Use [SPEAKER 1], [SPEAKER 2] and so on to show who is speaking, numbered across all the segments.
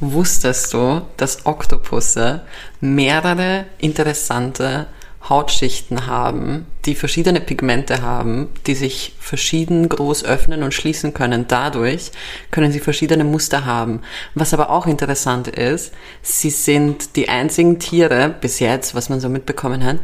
[SPEAKER 1] Wusstest du, dass Oktopusse mehrere interessante Hautschichten haben, die verschiedene Pigmente haben, die sich verschieden groß öffnen und schließen können. Dadurch können sie verschiedene Muster haben. Was aber auch interessant ist, sie sind die einzigen Tiere bis jetzt, was man so mitbekommen hat,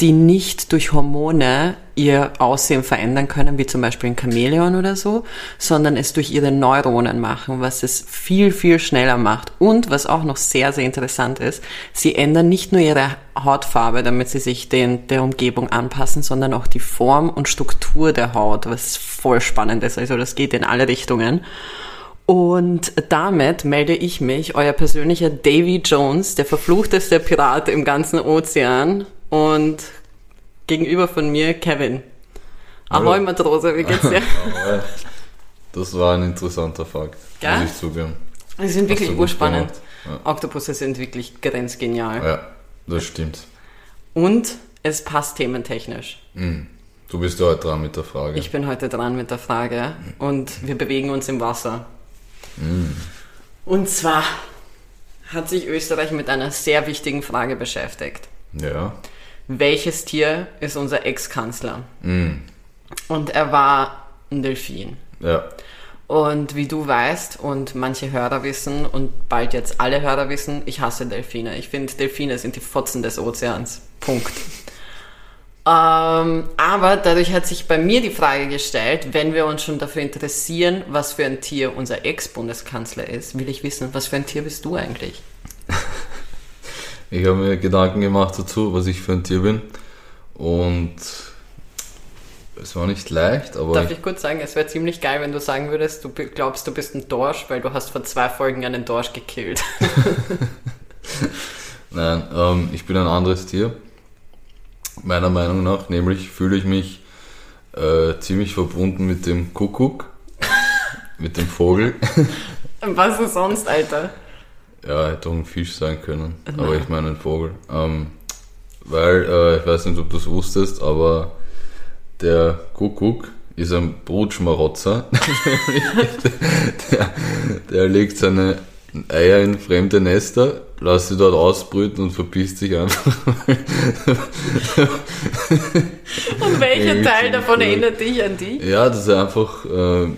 [SPEAKER 1] die nicht durch Hormone ihr Aussehen verändern können, wie zum Beispiel ein Chamäleon oder so, sondern es durch ihre Neuronen machen, was es viel, viel schneller macht. Und was auch noch sehr, sehr interessant ist, sie ändern nicht nur ihre Hautfarbe, damit sie sich den, der Umgebung anpassen, sondern auch die Form und Struktur der Haut, was voll spannend ist. Also das geht in alle Richtungen. Und damit melde ich mich, euer persönlicher Davy Jones, der verfluchteste Pirat im ganzen Ozean. Und gegenüber von mir Kevin. Ahoi Matrose, wie geht's dir?
[SPEAKER 2] das war ein interessanter Fakt,
[SPEAKER 1] Gell?
[SPEAKER 2] muss ich zugeben.
[SPEAKER 1] Sie sind wirklich urspannend.
[SPEAKER 2] gemacht.
[SPEAKER 1] Oktopusse sind wirklich grenzgenial.
[SPEAKER 2] Ja, das stimmt.
[SPEAKER 1] Und es passt thementechnisch.
[SPEAKER 2] Du bist ja heute dran mit der Frage.
[SPEAKER 1] Ich bin heute dran mit der Frage und wir bewegen uns im Wasser. Und zwar hat sich Österreich mit einer sehr wichtigen Frage beschäftigt.
[SPEAKER 2] ja.
[SPEAKER 1] Welches Tier ist unser Ex-Kanzler? Und er war ein Delfin.
[SPEAKER 2] Ja.
[SPEAKER 1] Und wie du weißt und manche Hörer wissen und bald jetzt alle Hörer wissen, ich hasse Delfine. Ich finde, Delfine sind die Fotzen des Ozeans. Punkt. Ähm, aber dadurch hat sich bei mir die Frage gestellt, wenn wir uns schon dafür interessieren, was für ein Tier unser Ex-Bundeskanzler ist, will ich wissen, was für ein Tier bist du eigentlich?
[SPEAKER 2] Ich habe mir Gedanken gemacht dazu, was ich für ein Tier bin. Und es war nicht leicht, aber
[SPEAKER 1] Darf ich kurz sagen, es wäre ziemlich geil, wenn du sagen würdest, du glaubst, du bist ein Dorsch, weil du hast vor zwei Folgen einen Dorsch gekillt.
[SPEAKER 2] nein, ähm, ich bin ein anderes Tier. Meiner Meinung nach, nämlich fühle ich mich äh, ziemlich verbunden mit dem Kuckuck, mit dem Vogel.
[SPEAKER 1] was ist sonst, Alter?
[SPEAKER 2] Ja, hätte auch ein Fisch sein können, aber ich meine ein Vogel. Ähm, weil, äh, ich weiß nicht, ob du es wusstest, aber der Kuckuck ist ein Brutschmarotzer. der, der legt seine Eier in fremde Nester, lässt sie dort ausbrüten und verpisst sich einfach.
[SPEAKER 1] Und welcher Teil davon erinnert dich an die?
[SPEAKER 2] Ja, dass er einfach äh,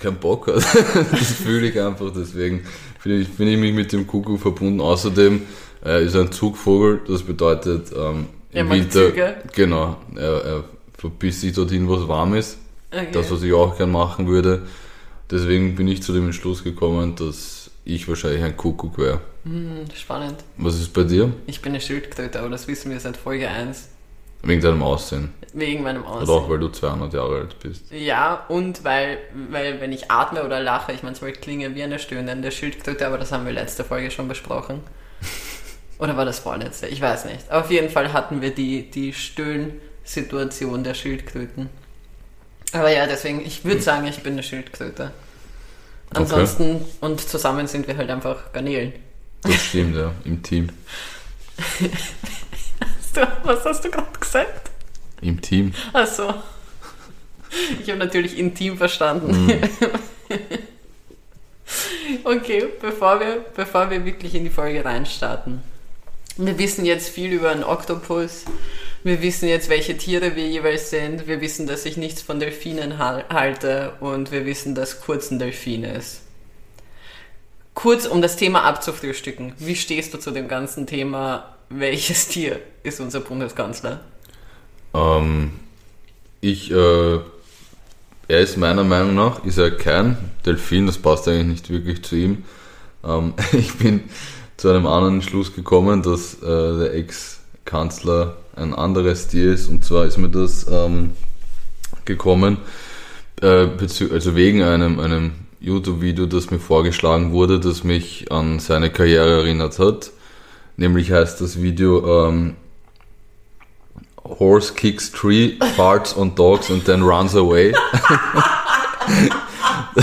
[SPEAKER 2] keinen Bock hat. das fühle ich einfach, deswegen finde ich, finde ich mich mit dem Kuckuck verbunden. Außerdem er ist ein Zugvogel, das bedeutet ähm, im Winter,
[SPEAKER 1] Züge.
[SPEAKER 2] genau, er, er verpisst sich dorthin, wo es warm ist.
[SPEAKER 1] Okay.
[SPEAKER 2] Das, was ich auch gern machen würde. Deswegen bin ich zu dem Entschluss gekommen, dass ich wahrscheinlich ein Kuckuck wäre.
[SPEAKER 1] Hm, spannend.
[SPEAKER 2] Was ist bei dir?
[SPEAKER 1] Ich bin eine Schildkröte, aber das wissen wir seit Folge 1.
[SPEAKER 2] Wegen deinem Aussehen.
[SPEAKER 1] Wegen meinem
[SPEAKER 2] Oder auch,
[SPEAKER 1] Aussehen.
[SPEAKER 2] weil du 200 Jahre alt bist.
[SPEAKER 1] Ja, und weil, weil wenn ich atme oder lache, ich manchmal klinge wie eine stöhnende Schildkröte, aber das haben wir letzte Folge schon besprochen. Oder war das vorletzte? Ich weiß nicht. Auf jeden Fall hatten wir die, die Stöhnsituation der Schildkröten. Aber ja, deswegen, ich würde sagen, ich bin eine Schildkröte. Ansonsten, und zusammen sind wir halt einfach Garnelen.
[SPEAKER 2] Das stimmt, ja, im Team.
[SPEAKER 1] Hast du- Was hast du gerade gesagt?
[SPEAKER 2] Im Team.
[SPEAKER 1] Ach so. Ich habe natürlich intim verstanden. okay, bevor wir, bevor wir wirklich in die Folge reinstarten. Wir wissen jetzt viel über einen Oktopus. Wir wissen jetzt, welche Tiere wir jeweils sind. Wir wissen, dass ich nichts von Delfinen hal- halte. Und wir wissen, dass Kurz ein Delfin ist. Kurz, um das Thema abzufrühstücken. Wie stehst du zu dem ganzen Thema, welches Tier ist unser Bundeskanzler?
[SPEAKER 2] Ähm, ich, äh, er ist meiner Meinung nach, ist er kein Delfin, das passt eigentlich nicht wirklich zu ihm. Ähm, ich bin zu einem anderen Schluss gekommen, dass äh, der Ex-Kanzler ein anderes Tier ist. Und zwar ist mir das ähm, gekommen, äh, also wegen einem, einem YouTube-Video, das mir vorgeschlagen wurde, das mich an seine Karriere erinnert hat. Nämlich heißt das Video ähm, Horse kicks tree, farts on dogs and then runs away.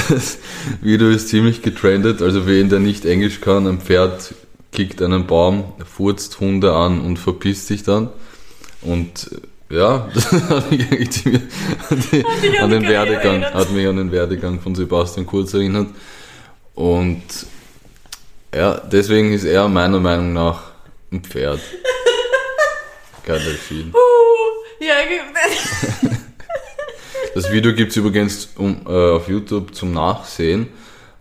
[SPEAKER 2] das Video ist ziemlich getrendet, also wer ihn, der nicht Englisch kann, ein Pferd kickt einen Baum, furzt Hunde an und verpisst sich dann. Und äh, ja, das hat mich eigentlich ziemlich an, die, den Werdegang,
[SPEAKER 1] erinnert.
[SPEAKER 2] hat mich an den Werdegang von Sebastian Kurz erinnert. Und Ja, deswegen ist er meiner Meinung nach ein Pferd. Kein Delfin.
[SPEAKER 1] Uh, ja, ge-
[SPEAKER 2] Das Video gibt's übrigens um, äh, auf YouTube zum Nachsehen.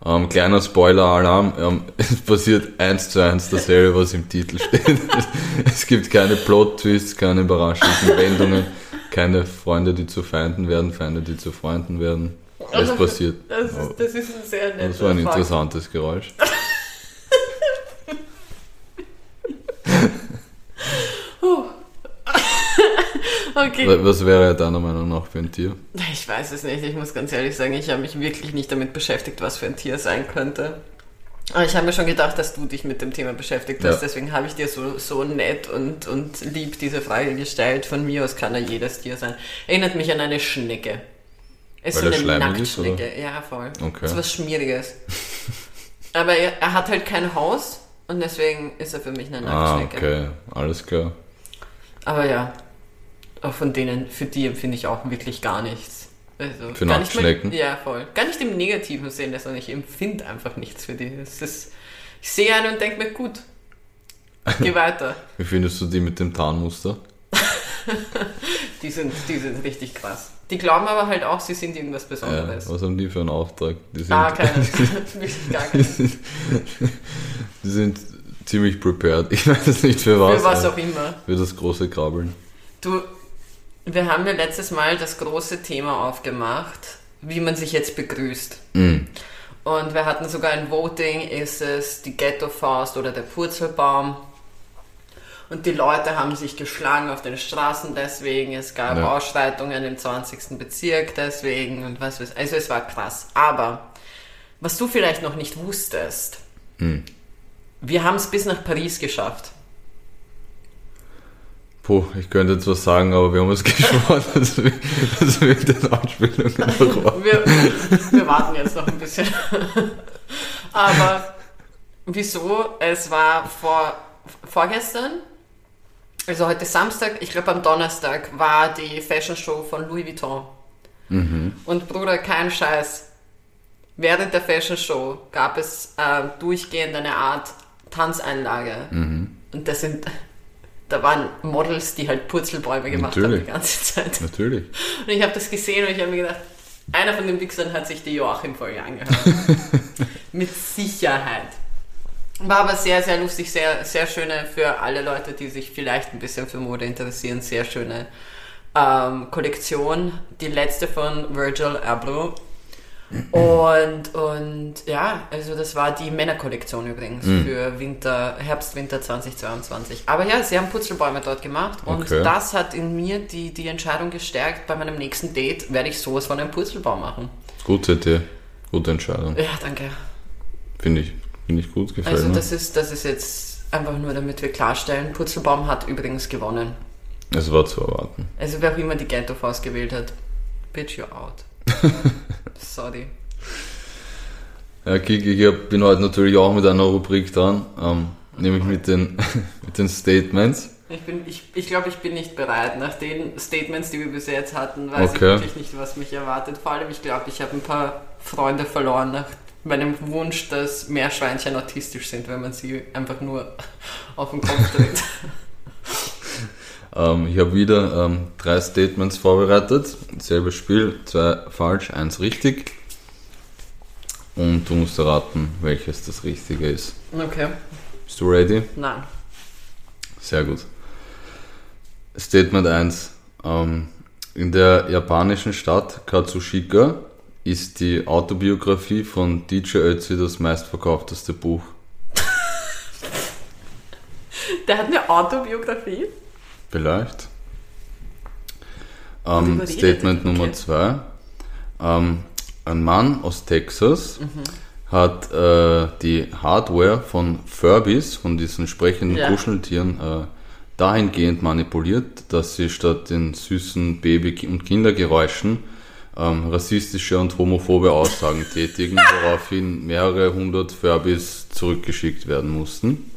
[SPEAKER 2] Ähm, kleiner Spoiler-Alarm, ähm, es passiert eins zu eins dasselbe, was im Titel steht. es gibt keine Plot-Twists, keine überraschenden Wendungen, keine Freunde, die zu Feinden werden, Feinde, die zu Freunden werden. Es
[SPEAKER 1] Also,
[SPEAKER 2] passiert.
[SPEAKER 1] das ist, das ist ein sehr netter
[SPEAKER 2] Das war ein interessantes Geräusch.
[SPEAKER 1] Okay.
[SPEAKER 2] Wa- Was wäre deiner Meinung nach für ein Tier?
[SPEAKER 1] Ich weiß es nicht. Ich muss ganz ehrlich sagen, ich habe mich wirklich nicht damit beschäftigt, was für ein Tier sein könnte. Aber ich habe mir schon gedacht, dass du dich mit dem Thema beschäftigt hast.
[SPEAKER 2] Ja.
[SPEAKER 1] Deswegen habe ich dir so, so nett und, und lieb diese Frage gestellt. Von mir aus kann er jedes Tier sein. Erinnert mich an eine Schnecke. Es
[SPEAKER 2] Weil
[SPEAKER 1] ist
[SPEAKER 2] er
[SPEAKER 1] so eine
[SPEAKER 2] schleimig ist,
[SPEAKER 1] Nacktschnecke. ja, voll.
[SPEAKER 2] Okay.
[SPEAKER 1] So was Schmieriges. Aber er, er hat halt kein Haus und deswegen ist er für mich eine
[SPEAKER 2] Ah,
[SPEAKER 1] Nacktschnecke.
[SPEAKER 2] okay, alles klar.
[SPEAKER 1] Aber ja, auch von denen, für die empfinde ich auch wirklich gar nichts. Also,
[SPEAKER 2] Für
[SPEAKER 1] gar nicht mal-
[SPEAKER 2] Nacktschnecken?
[SPEAKER 1] Ja, voll. Gar nicht im negativen Sinn, sondern ich empfinde einfach nichts für die. Ist, ich sehe einen und denke mir, gut, geh weiter.
[SPEAKER 2] Wie findest du die mit dem Tarnmuster?
[SPEAKER 1] Die sind, die sind richtig krass. Die glauben aber halt auch, sie sind irgendwas
[SPEAKER 2] Ja,
[SPEAKER 1] Besonderes.
[SPEAKER 2] was haben die für einen Auftrag? Die sind,
[SPEAKER 1] ah, keine. gar keine.
[SPEAKER 2] die sind ziemlich prepared. Ich weiß es nicht für was.
[SPEAKER 1] Für was
[SPEAKER 2] aber
[SPEAKER 1] auch immer.
[SPEAKER 2] Für das große Krabbeln.
[SPEAKER 1] Du, wir haben ja letztes Mal das große Thema aufgemacht, wie man sich jetzt begrüßt.
[SPEAKER 2] Mm.
[SPEAKER 1] Und wir hatten sogar ein Voting, ist es die Ghetto-Faust oder der Purzelbaum. Und die Leute haben sich geschlagen auf den Straßen deswegen. Es gab
[SPEAKER 2] Ja.
[SPEAKER 1] Ausschreitungen im 20. Bezirk deswegen und was weiß Also es war krass. Aber was du vielleicht noch nicht wusstest,
[SPEAKER 2] Hm.
[SPEAKER 1] wir haben es bis nach Paris geschafft.
[SPEAKER 2] Puh, ich könnte jetzt was sagen, aber wir haben uns geschworen, dass wir, dass wir mit den Anspielungen noch warten.
[SPEAKER 1] Wir, wir warten jetzt noch ein bisschen. Aber wieso? Es war vor, vorgestern, also heute Samstag, ich glaube am Donnerstag, war die Fashion Show von Louis Vuitton. Und Bruder, kein Scheiß. Während der Fashion Show gab es äh, durchgehend eine Art Tanzeinlage. Und das sind, da waren Models, die halt Purzelbäume gemacht haben
[SPEAKER 2] Natürlich.
[SPEAKER 1] die ganze Zeit.
[SPEAKER 2] Natürlich.
[SPEAKER 1] Und ich habe das gesehen und ich habe mir gedacht, einer von den Wichsern hat sich die Joachim-Folge angehört. Mit Sicherheit. War aber sehr, sehr lustig, sehr, sehr schöne für alle Leute, die sich vielleicht ein bisschen für Mode interessieren, sehr schöne ähm, Kollektion. Die letzte von Virgil Abloh. Und, und ja, also das war die Männerkollektion übrigens für Winter, Herbst, Winter 2022. Aber ja, sie haben Putzelbäume dort gemacht und
[SPEAKER 2] Okay.
[SPEAKER 1] das hat in mir die, die Entscheidung gestärkt, bei meinem nächsten Date werde ich sowas von einem Purzelbaum machen.
[SPEAKER 2] Gute Idee. Gute Entscheidung.
[SPEAKER 1] Ja, danke.
[SPEAKER 2] Finde ich, finde ich gut, gefällt
[SPEAKER 1] Also das ist, das ist jetzt einfach nur, damit wir klarstellen, Purzelbaum hat übrigens gewonnen.
[SPEAKER 2] Es war zu erwarten.
[SPEAKER 1] Also wer auch immer die Ghetto-Faust gewählt hat, bitch you out. Sorry.
[SPEAKER 2] Ja, Kiki, ich bin heute natürlich auch mit einer Rubrik dran, ähm, nämlich mit den, mit den Statements.
[SPEAKER 1] Ich bin, ich, ich glaube, ich bin nicht bereit. Nach den Statements, die wir bis jetzt hatten, weiß ich
[SPEAKER 2] Okay.
[SPEAKER 1] wirklich nicht, was mich erwartet. Vor allem, ich glaube, ich habe ein paar Freunde verloren nach meinem Wunsch, dass Meerschweinchen autistisch sind, wenn man sie einfach nur auf den Kopf tritt.
[SPEAKER 2] Ähm, ich habe wieder ähm, drei Statements vorbereitet. Selbes Spiel, zwei falsch, eins richtig. Und du musst erraten, welches das Richtige ist.
[SPEAKER 1] okay.
[SPEAKER 2] Bist du ready?
[SPEAKER 1] Nein.
[SPEAKER 2] Sehr gut. Statement 1. Ähm, in der japanischen Stadt Katsushika ist die Autobiografie von DJ Ötzi das meistverkaufteste Buch.
[SPEAKER 1] Der hat eine Autobiografie.
[SPEAKER 2] Vielleicht. Ähm, Statement? Nummer
[SPEAKER 1] Okay.
[SPEAKER 2] 2. Ähm, ein Mann aus Texas
[SPEAKER 1] Mhm.
[SPEAKER 2] hat äh, die Hardware von Furbies, von diesen sprechenden
[SPEAKER 1] Ja.
[SPEAKER 2] Kuscheltieren, äh, dahingehend manipuliert, dass sie statt den süßen Baby- und Kindergeräuschen ähm, rassistische und homophobe Aussagen tätigen, woraufhin mehrere hundert Furbies zurückgeschickt werden mussten.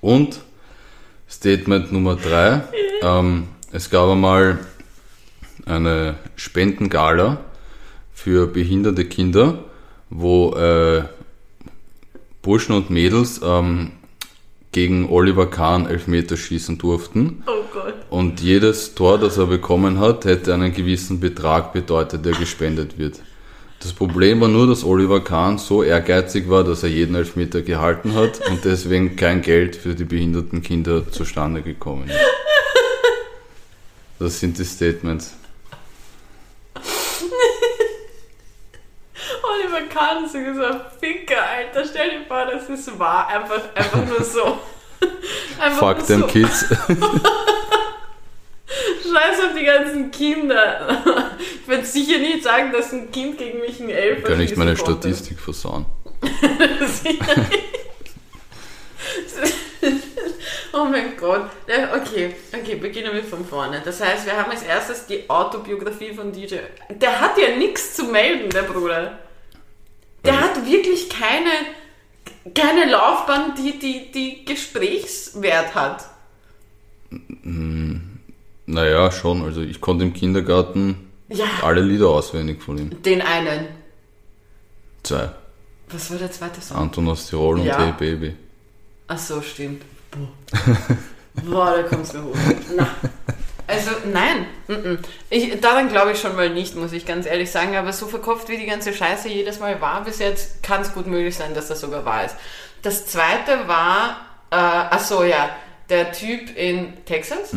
[SPEAKER 2] Und Statement Nummer drei. Ähm, es gab einmal eine Spendengala für behinderte Kinder, wo äh, Burschen und Mädels ähm, gegen Oliver Kahn Elfmeterschießen durften.
[SPEAKER 1] Oh Gott.
[SPEAKER 2] Und jedes Tor, das er bekommen hat, hätte einen gewissen Betrag bedeutet, der gespendet wird. Das Problem war nur, dass Oliver Kahn so ehrgeizig war, dass er jeden Elfmeter gehalten hat und deswegen kein Geld für die behinderten Kinder zustande gekommen ist. Das sind die Statements.
[SPEAKER 1] Oliver Kahn ist so ein Ficker, Alter. Stell dir vor, das ist wahr. Einfach, einfach nur so. Einfach
[SPEAKER 2] Fuck
[SPEAKER 1] nur
[SPEAKER 2] them
[SPEAKER 1] so.
[SPEAKER 2] kids.
[SPEAKER 1] Scheiß auf die ganzen Kinder. Ich würde sicher nicht sagen, dass ein Kind gegen mich ein Elfer
[SPEAKER 2] Ich kann nicht
[SPEAKER 1] schießen
[SPEAKER 2] meine
[SPEAKER 1] konnte.
[SPEAKER 2] Statistik versauen.
[SPEAKER 1] Sicher nicht. Oh mein Gott. Okay, okay, beginnen wir von vorne. Das heißt, wir haben als erstes die Autobiografie von DJ. Der hat ja nichts zu melden, der Bruder. Der
[SPEAKER 2] Ja.
[SPEAKER 1] hat wirklich keine, keine Laufbahn, die, die, die Gesprächswert hat.
[SPEAKER 2] Naja, schon. Also ich konnte im Kindergarten
[SPEAKER 1] Ja,
[SPEAKER 2] alle Lieder auswendig von ihm.
[SPEAKER 1] den einen.
[SPEAKER 2] Zwei.
[SPEAKER 1] Was war der zweite Song?
[SPEAKER 2] Anton aus Tirol und
[SPEAKER 1] Ja.
[SPEAKER 2] Hey Baby.
[SPEAKER 1] Ach so, stimmt. Boah, Boah da kommst du hoch. Na. Also, nein. mm-mm. Ich, daran glaube ich schon mal nicht, muss ich ganz ehrlich sagen. Aber so verkopft wie die ganze Scheiße jedes Mal war bis jetzt, kann es gut möglich sein, dass das sogar wahr ist. Das zweite war, äh, ach so, ja, der Typ in Texas,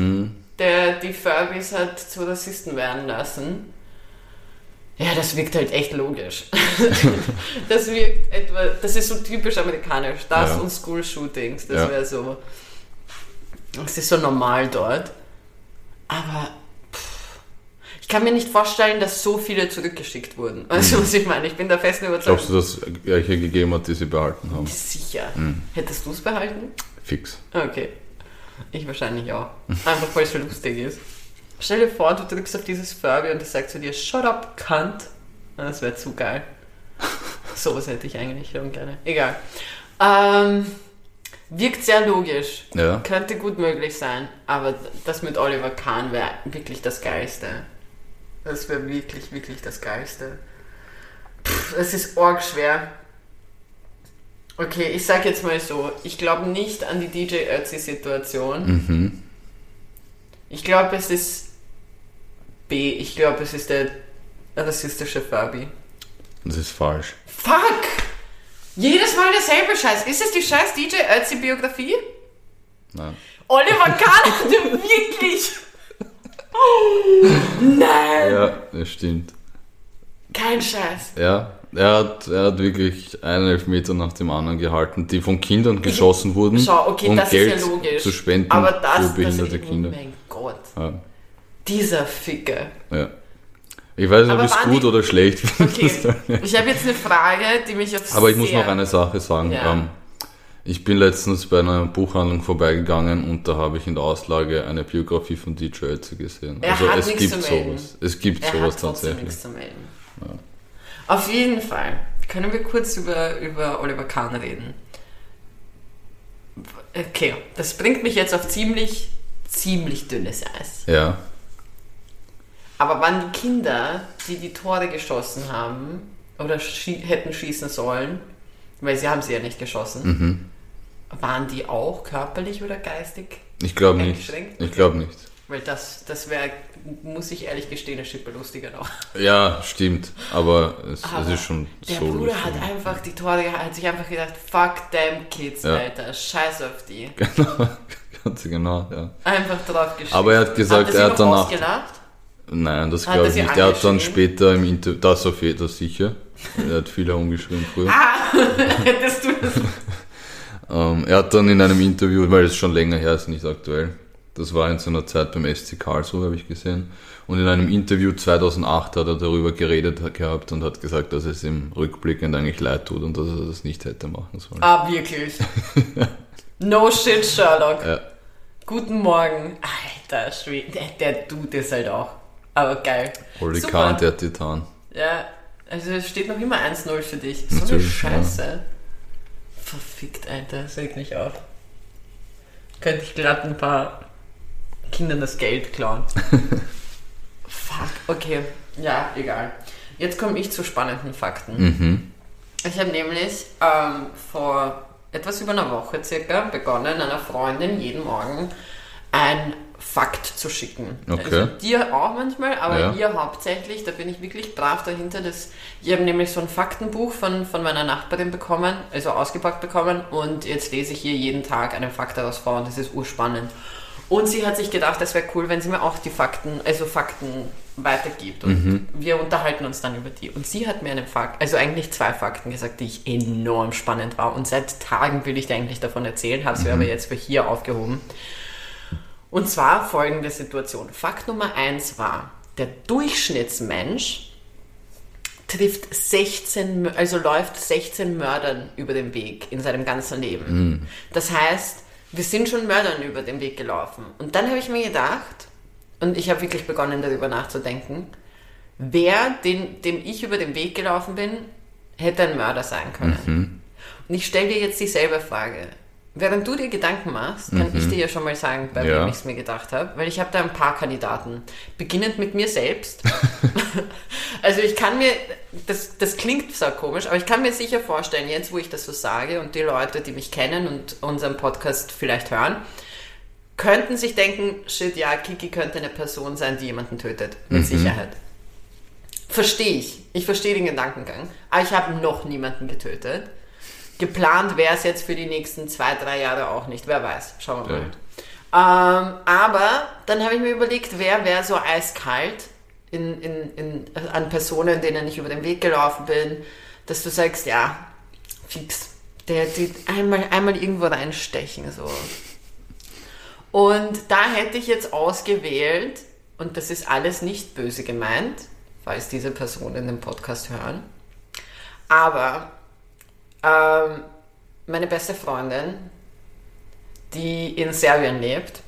[SPEAKER 1] der die Furbies hat zu Rassisten werden lassen. Ja, das wirkt halt echt logisch. das wirkt etwa, das ist so typisch amerikanisch. Das
[SPEAKER 2] Ja.
[SPEAKER 1] und School Shootings, das
[SPEAKER 2] Ja.
[SPEAKER 1] wäre so. Das ist so normal dort. Aber pff, ich kann mir nicht vorstellen, dass so viele zurückgeschickt wurden. Weißt du, was ich meine? Ich bin der festen Überzeugung.
[SPEAKER 2] Glaubst du, dass es welche gegeben hat, die sie behalten haben?
[SPEAKER 1] Sicher.
[SPEAKER 2] Hm.
[SPEAKER 1] Hättest du es behalten?
[SPEAKER 2] Fix.
[SPEAKER 1] Okay. Ich wahrscheinlich auch. Einfach weil es so lustig ist. Stell dir vor, du drückst auf dieses Furby und es sagt zu dir, shut up, cunt. Das wäre zu geil. Sowas hätte ich eigentlich schon gerne. Egal. Ähm, wirkt sehr logisch.
[SPEAKER 2] Ja.
[SPEAKER 1] Könnte gut möglich sein, aber das mit Oliver Kahn wäre wirklich das Geilste. Das wäre wirklich, wirklich das Geilste. Pff, es ist arg schwer. Okay, ich sag jetzt mal so, ich glaube nicht an die DJ Ötzi-Situation.
[SPEAKER 2] Mhm.
[SPEAKER 1] Ich glaube, es ist B. Ich glaube, es ist der rassistische Furby.
[SPEAKER 2] Das ist falsch.
[SPEAKER 1] Fuck! Jedes Mal derselbe Scheiß. Ist es die scheiß DJ Ötzi-Biografie?
[SPEAKER 2] Nein.
[SPEAKER 1] Oliver Kahn hatte wirklich. Nein!
[SPEAKER 2] Ja, das stimmt.
[SPEAKER 1] Kein Scheiß.
[SPEAKER 2] Ja, er hat, er hat wirklich einen Elfmeter nach dem anderen gehalten, die von Kindern geschossen wurden,
[SPEAKER 1] Schau, okay,
[SPEAKER 2] um
[SPEAKER 1] das
[SPEAKER 2] Geld
[SPEAKER 1] ist ja logisch.
[SPEAKER 2] zu spenden
[SPEAKER 1] Aber das,
[SPEAKER 2] für behinderte
[SPEAKER 1] das,
[SPEAKER 2] Kinder.
[SPEAKER 1] Oh mein Gott.
[SPEAKER 2] Ja,
[SPEAKER 1] Dieser Ficker.
[SPEAKER 2] ja. Ich weiß nicht, ob es gut
[SPEAKER 1] die-
[SPEAKER 2] oder schlecht.
[SPEAKER 1] Okay, ich habe jetzt eine Frage, die mich auf
[SPEAKER 2] Aber ich muss noch eine Sache sagen.
[SPEAKER 1] Ja.
[SPEAKER 2] Ähm, ich bin letztens bei einer Buchhandlung vorbeigegangen und da habe ich in der Auslage eine Biografie von DJ Ötzi gesehen.
[SPEAKER 1] Er
[SPEAKER 2] also
[SPEAKER 1] hat
[SPEAKER 2] es
[SPEAKER 1] nichts
[SPEAKER 2] gibt sowas. Es gibt
[SPEAKER 1] Er
[SPEAKER 2] sowas
[SPEAKER 1] hat
[SPEAKER 2] tatsächlich.
[SPEAKER 1] nichts zu melden. Auf jeden Fall. Können wir kurz über, über Oliver Kahn reden? Okay, das bringt mich jetzt auf ziemlich, ziemlich dünnes Eis.
[SPEAKER 2] Ja,
[SPEAKER 1] Aber waren die Kinder, die die Tore geschossen haben oder schie hätten schießen sollen, weil sie haben sie ja nicht geschossen,
[SPEAKER 2] Mhm.
[SPEAKER 1] waren die auch körperlich oder geistig?
[SPEAKER 2] ich glaube nicht. Ich glaube nicht.
[SPEAKER 1] Weil das, das wäre, muss ich ehrlich gestehen, eine Schippe lustiger noch.
[SPEAKER 2] Ja, stimmt. Aber es,
[SPEAKER 1] Aber
[SPEAKER 2] es ist schon
[SPEAKER 1] Der
[SPEAKER 2] so
[SPEAKER 1] Bruder
[SPEAKER 2] lustig.
[SPEAKER 1] hat einfach die Tore, hat sich einfach gedacht, fuck them kids,
[SPEAKER 2] Ja.
[SPEAKER 1] Alter, scheiß auf die.
[SPEAKER 2] Genau, ganz genau, ja.
[SPEAKER 1] Einfach drauf geschrieben.
[SPEAKER 2] Aber er hat gesagt,
[SPEAKER 1] hat er,
[SPEAKER 2] er hat danach-
[SPEAKER 1] ausgelacht?
[SPEAKER 2] Nein, das glaube ich nicht. Er hat dann später im Interview, das auf jeden Fall sicher. Er hat viele umgeschrieben früher.
[SPEAKER 1] Ah, hättest du das?
[SPEAKER 2] Ähm, er hat dann in einem Interview, weil es schon länger her ist, nicht aktuell, das war in seiner Zeit beim SC Karlsruhe, habe ich gesehen. Und in einem Interview 2008 hat er darüber geredet gehabt und hat gesagt, dass es ihm rückblickend eigentlich leid tut und dass er das nicht hätte machen sollen.
[SPEAKER 1] Ah, wirklich. No shit, Sherlock.
[SPEAKER 2] Ja,
[SPEAKER 1] Guten Morgen. Alter, Schwede. Der, der tut es halt auch. Aber geil. Super.
[SPEAKER 2] Kahn, der Titan.
[SPEAKER 1] Ja, also es steht noch immer 1-0 für dich. So eine
[SPEAKER 2] Natürlich,
[SPEAKER 1] Scheiße. Verfickt, Alter. Das regt mich auf. Könnte ich glatt ein paar Kindern das Geld klauen. Fuck, okay. Ja, egal. Jetzt komme ich zu spannenden Fakten.
[SPEAKER 2] Mhm.
[SPEAKER 1] Ich habe nämlich ähm, vor etwas über einer Woche circa begonnen, einer Freundin jeden Morgen ein Fakt zu schicken.
[SPEAKER 2] Okay.
[SPEAKER 1] Also dir auch manchmal, aber
[SPEAKER 2] Ja.
[SPEAKER 1] ihr hauptsächlich. Da bin ich wirklich brav dahinter. Dass ich habe nämlich so ein Faktenbuch von, von meiner Nachbarin bekommen, also ausgepackt bekommen und jetzt lese ich hier jeden Tag einen Fakt daraus vor und das ist urspannend. Und sie hat sich gedacht, das wäre cool, wenn sie mir auch die Fakten, also Fakten weitergibt und wir unterhalten uns dann über die. Und sie hat mir einen Fakt, also eigentlich zwei Fakten gesagt, die ich enorm spannend war und seit Tagen will ich dir eigentlich davon erzählen, habe sie aber jetzt für hier aufgehoben. Und zwar folgende Situation. Fakt Nummer eins war, der Durchschnittsmensch trifft 16, Mö- also läuft 16 Mördern über den Weg in seinem ganzen Leben. Das heißt, wir sind schon Mördern über den Weg gelaufen. Und dann habe ich mir gedacht, und ich habe wirklich begonnen darüber nachzudenken, wer, den, dem ich über den Weg gelaufen bin, hätte ein Mörder sein können. Und ich stelle dir jetzt dieselbe Frage. Während du dir Gedanken machst, kann ich dir ja schon mal sagen, bei
[SPEAKER 2] Ja.
[SPEAKER 1] wem ich es mir gedacht habe, weil ich habe da ein paar Kandidaten. Beginnend mit mir selbst. also ich kann mir, das, das klingt so komisch, aber ich kann mir sicher vorstellen, jetzt wo ich das so sage und die Leute, die mich kennen und unseren Podcast vielleicht hören, könnten sich denken, shit, ja, Kiki könnte eine Person sein, die jemanden tötet. Mit Sicherheit. Verstehe ich. Ich verstehe den Gedankengang. Aber ich habe noch niemanden getötet. Geplant wäre es jetzt für die nächsten zwei, drei Jahre auch nicht. Wer weiß. Schauen wir mal. Ähm, aber dann habe ich mir überlegt, wer wäre so eiskalt in, in, in, an Personen, denen ich über den Weg gelaufen bin, dass du sagst, ja, fix. Der, die einmal, einmal irgendwo reinstechen. So. Und da hätte ich jetzt ausgewählt, und das ist alles nicht böse gemeint, falls diese Personen den Podcast hören, aber ähm, meine beste Freundin, die in Serbien lebt,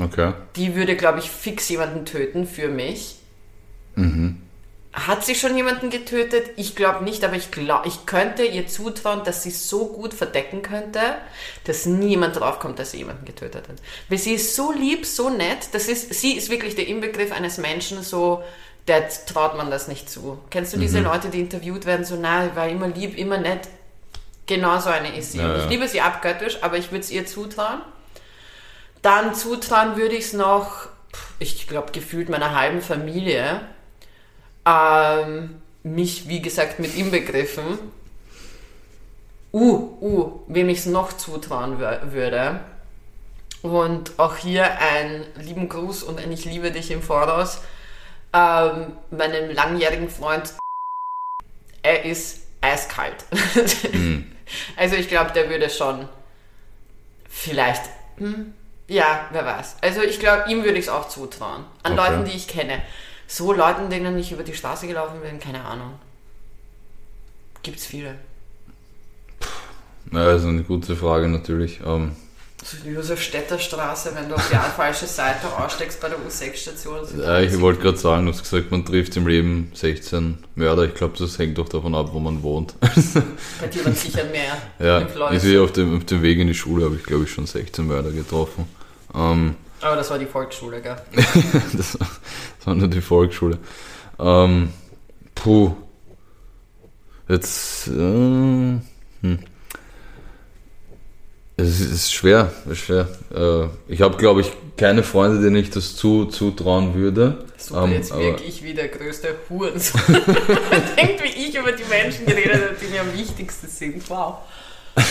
[SPEAKER 2] Okay.
[SPEAKER 1] die würde, glaube ich, fix jemanden töten für mich. Hat sie schon jemanden getötet? Ich glaube nicht, aber ich glaube, ich könnte ihr zutrauen, dass sie so gut verdecken könnte, dass niemand draufkommt, dass sie jemanden getötet hat. Weil sie ist so lieb, so nett. Das ist, sie ist wirklich der Inbegriff eines Menschen, so, der traut man das nicht zu. Kennst du diese Leute, die interviewt werden, so, na, war immer lieb, immer nett? Genau so eine ist sie.
[SPEAKER 2] Ja,
[SPEAKER 1] ich liebe sie abgöttisch, aber ich würde es ihr zutrauen. Dann zutrauen würde ich es noch, ich glaube, gefühlt meiner halben Familie. Ähm, mich, wie gesagt, mit inbegriffen. Uh, uh, wem ich es noch zutrauen wür- würde. Und auch hier einen lieben Gruß und ein Ich liebe dich im Voraus. Ähm, meinem langjährigen Freund, er ist eiskalt. Also ich glaube, der würde schon vielleicht, hm, ja, wer weiß. Also ich glaube, ihm würde ich es auch zutrauen. An
[SPEAKER 2] Okay.
[SPEAKER 1] Leuten, die ich kenne. So Leuten, denen ich über die Straße gelaufen bin, keine Ahnung. Gibt's viele.
[SPEAKER 2] Ja, das ist eine gute Frage natürlich. Ähm,
[SPEAKER 1] So die Josef-Städter Straße, wenn du auf die falsche Seite aussteigst bei der U6-Station.
[SPEAKER 2] ja, ich wollte gerade sagen, du hast gesagt, man trifft im Leben 16 Mörder. Ich glaube, das hängt doch davon ab, wo man wohnt.
[SPEAKER 1] Bei dir waren sicher mehr.
[SPEAKER 2] ja, ich sehe auf dem, auf dem Weg in die Schule habe ich, glaube ich, schon 16 Mörder getroffen. Ähm,
[SPEAKER 1] Aber das war die Volksschule, gell?
[SPEAKER 2] das, das war nur die Volksschule. Ähm, puh. Jetzt, äh, hm. Es ist, schwer, ist schwer. Äh, ich habe, glaube ich, keine Freunde, denen ich das zu, zutrauen würde.
[SPEAKER 1] Super,
[SPEAKER 2] Ähm,
[SPEAKER 1] jetzt wirke ich wie der größte Hurensohn. Denkt, wie ich über die Menschen geredet habe, die mir am wichtigsten sind. Wow.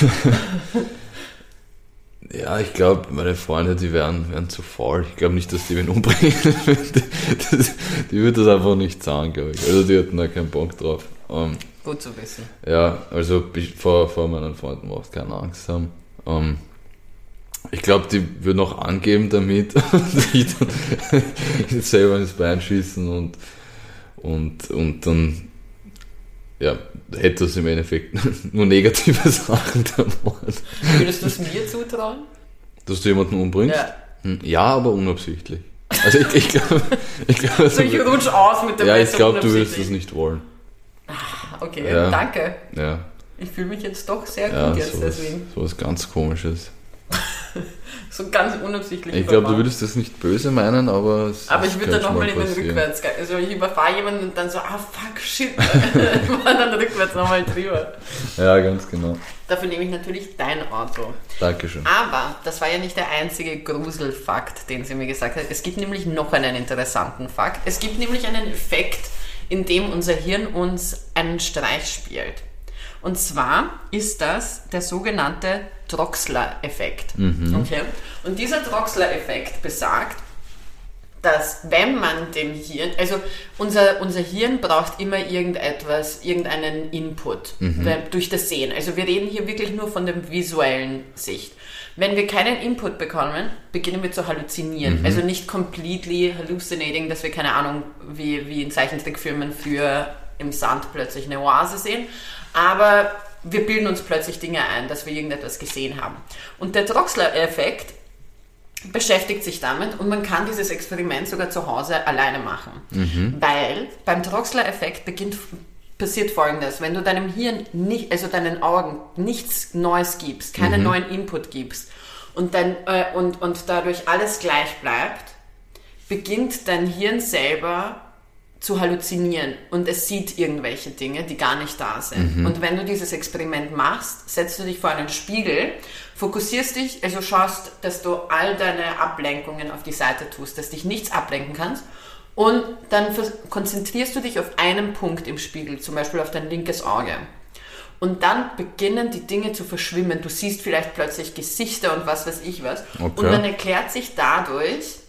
[SPEAKER 2] Ja, ich glaube, meine Freunde, die wären, wären zu faul. Ich glaube nicht, dass die wen umbringen. die, das, die würde das einfach nicht zahlen, glaube ich. Also die hätten da keinen Bock drauf. Ähm,
[SPEAKER 1] Gut zu wissen.
[SPEAKER 2] ja, also vor, vor meinen Freunden brauchst du keine Angst haben. Ähm, ich glaube, die würden auch angeben damit, dass ich dann selber ins Bein schießen und, und, und dann ja, hätte das im Endeffekt nur negative Sachen davon.
[SPEAKER 1] Würdest du es mir zutrauen?
[SPEAKER 2] Dass du jemanden umbringst?
[SPEAKER 1] Ja.
[SPEAKER 2] Hm, Ja, aber unabsichtlich. Also ich, ich glaube, ich glaube,
[SPEAKER 1] So, ich rutsch aus mit dem
[SPEAKER 2] ja, ich glaube, du würdest das
[SPEAKER 1] unabsichtlich.
[SPEAKER 2] nicht wollen.
[SPEAKER 1] Okay,
[SPEAKER 2] Ja.
[SPEAKER 1] danke.
[SPEAKER 2] Ja,
[SPEAKER 1] Ich fühle mich jetzt doch sehr
[SPEAKER 2] ja,
[SPEAKER 1] gut jetzt
[SPEAKER 2] sowas,
[SPEAKER 1] deswegen.
[SPEAKER 2] sowas ganz komisches.
[SPEAKER 1] so ganz unabsichtlich.
[SPEAKER 2] Ich glaube, du würdest das nicht böse meinen, aber es
[SPEAKER 1] Aber ich würde dann nochmal in den. Rückwärtsgang. Also ich überfahre jemanden und dann so, ah fuck, shit. war dann rückwärts nochmal drüber.
[SPEAKER 2] Ja, ganz genau.
[SPEAKER 1] Dafür nehme ich natürlich dein Auto.
[SPEAKER 2] Dankeschön.
[SPEAKER 1] Aber das war ja nicht der einzige Gruselfakt, den sie mir gesagt hat. Es gibt nämlich noch einen interessanten Fakt. Es gibt nämlich einen Effekt, in dem unser Hirn uns einen Streich spielt. Und zwar ist das der sogenannte Troxler-Effekt. Okay? Und dieser Troxler-Effekt besagt, dass wenn man dem Hirn, also unser, unser Hirn braucht immer irgendetwas, irgendeinen Input wenn, durch das Sehen. Also wir reden hier wirklich nur von der visuellen Sicht. Wenn wir keinen Input bekommen, beginnen wir zu halluzinieren. Also nicht completely hallucinating, dass wir keine Ahnung, wie, wie in Zeichentrickfilmen früher im Sand plötzlich eine Oase sehen, aber wir bilden uns plötzlich Dinge ein, dass wir irgendetwas gesehen haben. Und der Troxler-Effekt beschäftigt sich damit und man kann dieses Experiment sogar zu Hause alleine machen. Weil beim Troxler-Effekt beginnt, passiert folgendes, wenn du deinem Hirn nicht, also deinen Augen nichts Neues gibst, keinen neuen Input gibst und, dann, äh, und, und dadurch alles gleich bleibt, beginnt dein Hirn selber zu halluzinieren und es sieht irgendwelche Dinge, die gar nicht da sind. Und wenn du dieses Experiment machst, setzt du dich vor einen Spiegel, fokussierst dich, also schaust, dass du all deine Ablenkungen auf die Seite tust, dass dich nichts ablenken kannst und dann konzentrierst du dich auf einen Punkt im Spiegel, zum Beispiel auf dein linkes Auge. Und dann beginnen die Dinge zu verschwimmen. Du siehst vielleicht plötzlich Gesichter und was weiß ich was.
[SPEAKER 2] Okay.
[SPEAKER 1] Und dann erklärt sich dadurch,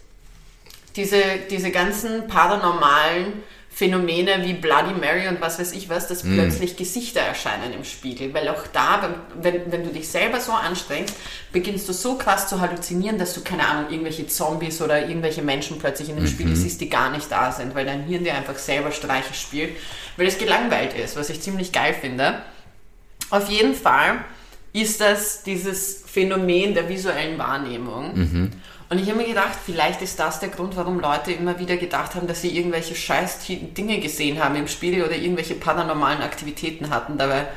[SPEAKER 1] diese, diese ganzen paranormalen Phänomene wie Bloody Mary und was weiß ich was, dass plötzlich Gesichter erscheinen im Spiegel. Weil auch da, wenn, wenn du dich selber so anstrengst, beginnst du so krass zu halluzinieren, dass du, keine Ahnung, irgendwelche Zombies oder irgendwelche Menschen plötzlich in dem Spiegel siehst, die gar nicht da sind, weil dein Hirn dir einfach selber Streiche spielt, weil es gelangweilt ist, was ich ziemlich geil finde. Auf jeden Fall ist das dieses Phänomen der visuellen Wahrnehmung. Und ich habe mir gedacht, vielleicht ist das der Grund, warum Leute immer wieder gedacht haben, dass sie irgendwelche scheiß Dinge gesehen haben im Spiel oder irgendwelche paranormalen Aktivitäten hatten. Dabei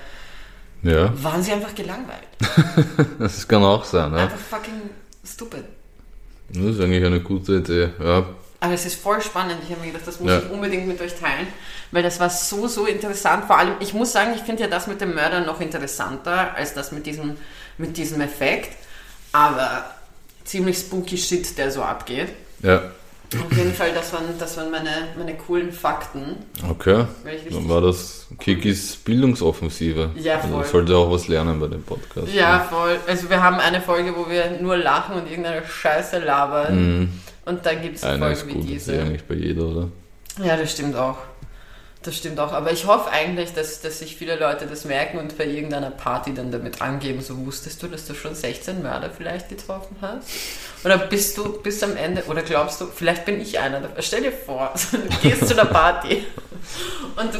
[SPEAKER 2] Ja,
[SPEAKER 1] waren sie einfach gelangweilt.
[SPEAKER 2] das kann auch sein. Ja.
[SPEAKER 1] Einfach fucking stupid.
[SPEAKER 2] Das ist eigentlich eine gute Idee. Ja,
[SPEAKER 1] Aber es ist voll spannend. Ich habe mir gedacht, das muss
[SPEAKER 2] Ja.
[SPEAKER 1] ich unbedingt mit euch teilen, weil das war so, so interessant. Vor allem, ich muss sagen, ich finde ja das mit dem Mörder noch interessanter als das mit diesem, mit diesem Effekt. Aber ziemlich spooky Shit, der so abgeht.
[SPEAKER 2] ja.
[SPEAKER 1] Auf jeden Fall, das waren, das waren meine, meine coolen Fakten.
[SPEAKER 2] Okay. Dann war das Kikis Bildungsoffensive.
[SPEAKER 1] Ja,
[SPEAKER 2] Also
[SPEAKER 1] voll.
[SPEAKER 2] sollte auch was lernen bei dem Podcast.
[SPEAKER 1] Ja, voll. Also wir haben eine Folge, wo wir nur lachen und irgendeine Scheiße labern.
[SPEAKER 2] Mhm.
[SPEAKER 1] Und dann gibt es
[SPEAKER 2] Eine ist
[SPEAKER 1] Folgen wie
[SPEAKER 2] gut, das ist
[SPEAKER 1] diese.
[SPEAKER 2] eigentlich bei jeder, oder?
[SPEAKER 1] Ja, das stimmt auch. Das stimmt auch. Aber ich hoffe eigentlich, dass, dass sich viele Leute das merken und bei irgendeiner Party dann damit angeben. So wusstest du, dass du schon 16 Mörder vielleicht getroffen hast? Oder bist du bis am Ende, oder glaubst du, vielleicht bin ich einer. Stell dir vor, so, du gehst zu einer Party und du,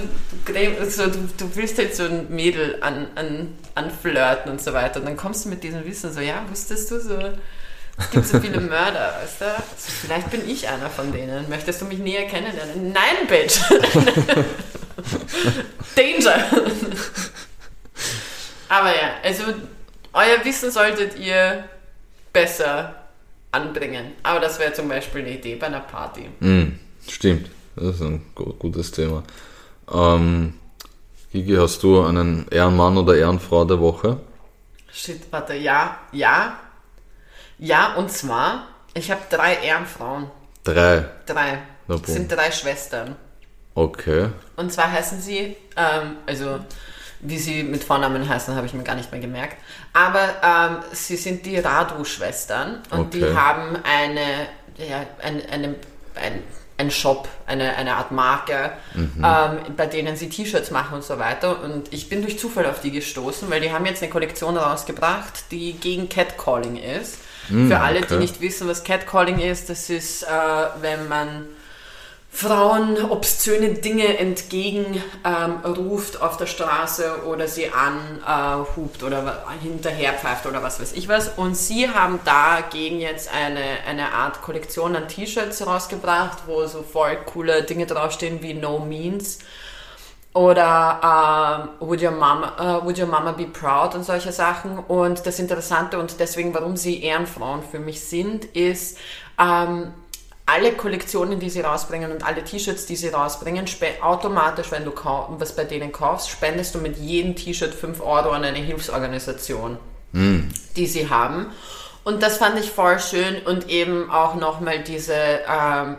[SPEAKER 1] du, so, du, du willst halt so ein Mädel an, an, anflirten und so weiter. Und dann kommst du mit diesem Wissen so, ja, wusstest du so, es gibt so viele Mörder, weißt du? Also vielleicht bin ich einer von denen. Möchtest du mich näher kennenlernen? Nein, Bitch! Danger! Aber ja, also euer Wissen solltet ihr besser anbringen. Aber das wäre zum Beispiel eine Idee bei einer Party.
[SPEAKER 2] Mhm. Stimmt, das ist ein gu- gutes Thema. Ähm, Kiki, hast du einen Ehrenmann oder Ehrenfrau der Woche?
[SPEAKER 1] Shit, warte, ja, ja. Ja, und zwar, ich habe drei Ehrenfrauen.
[SPEAKER 2] Drei.
[SPEAKER 1] Drei.
[SPEAKER 2] Na,
[SPEAKER 1] Das sind drei Schwestern.
[SPEAKER 2] Okay.
[SPEAKER 1] Und zwar heißen sie, ähm, also wie sie mit Vornamen heißen, habe ich mir gar nicht mehr gemerkt. Aber ähm, sie sind die Radu-Schwestern und die
[SPEAKER 2] Okay.
[SPEAKER 1] haben eine, ja, ein, eine, ein, ein Shop, eine, eine Art Marke, ähm, bei denen sie T-Shirts machen und so weiter. Und ich bin durch Zufall auf die gestoßen, weil die haben jetzt eine Kollektion rausgebracht, die gegen Catcalling ist. Für alle, die
[SPEAKER 2] okay.
[SPEAKER 1] nicht wissen, was Catcalling ist, das ist, äh, wenn man Frauen obszöne Dinge entgegen ähm, auf der Straße oder sie anhupt oder wa- hinterherpfeift oder was weiß ich was. Und sie haben dagegen jetzt eine, eine Art Kollektion an T-Shirts rausgebracht, wo so voll coole Dinge draufstehen wie No Means. Oder ähm, would, your mama, äh, would Your Mama Be Proud und solche Sachen. Und das Interessante und deswegen, warum sie Ehrenfrauen für mich sind, ist, ähm, alle Kollektionen, die sie rausbringen und alle T-Shirts, die sie rausbringen, automatisch, wenn du was bei denen kaufst, spendest du mit jedem T-Shirt 5 Euro an eine Hilfsorganisation, mm. die sie haben. Und das fand ich voll schön und eben auch nochmal diese, ähm,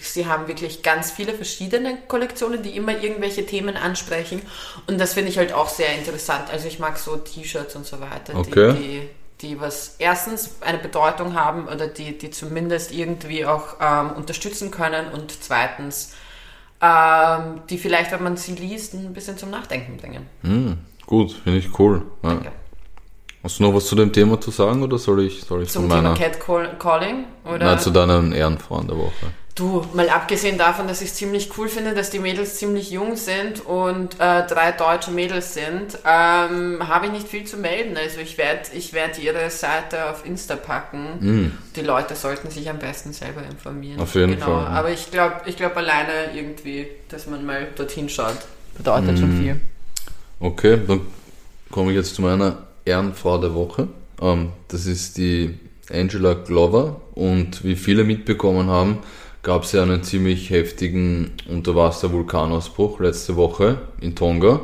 [SPEAKER 1] sie haben wirklich ganz viele verschiedene Kollektionen, die immer irgendwelche Themen ansprechen. Und das finde ich halt auch sehr interessant. Also ich mag so T-Shirts und so weiter,
[SPEAKER 2] okay.
[SPEAKER 1] die, die die was erstens eine Bedeutung haben oder die, die zumindest irgendwie auch ähm, unterstützen können und zweitens ähm, die vielleicht, wenn man sie liest, ein bisschen zum Nachdenken bringen.
[SPEAKER 2] Mm, gut, finde ich cool. Ja. Danke. Hast du noch was zu dem Thema zu sagen oder soll ich, soll ich
[SPEAKER 1] Zum Thema Catcalling?
[SPEAKER 2] Nein, zu deinem Ehrenfrauen der Woche.
[SPEAKER 1] Du, mal abgesehen davon, dass ich es ziemlich cool finde, dass die Mädels ziemlich jung sind und äh, drei deutsche Mädels sind, ähm, habe ich nicht viel zu melden. Also ich werde ich werd ihre Seite auf Insta packen. Mm. Die Leute sollten sich am besten selber informieren.
[SPEAKER 2] Auf jeden genau. Fall. Ja.
[SPEAKER 1] Aber ich glaube ich glaub alleine irgendwie, dass man mal dorthin schaut, bedeutet mm. schon viel.
[SPEAKER 2] Okay, dann komme ich jetzt zu meiner Ehrenfrau der Woche. Ähm, das ist die Angela Glover und wie viele mitbekommen haben, gab es ja einen ziemlich heftigen Unterwasser-Vulkanausbruch letzte Woche in Tonga.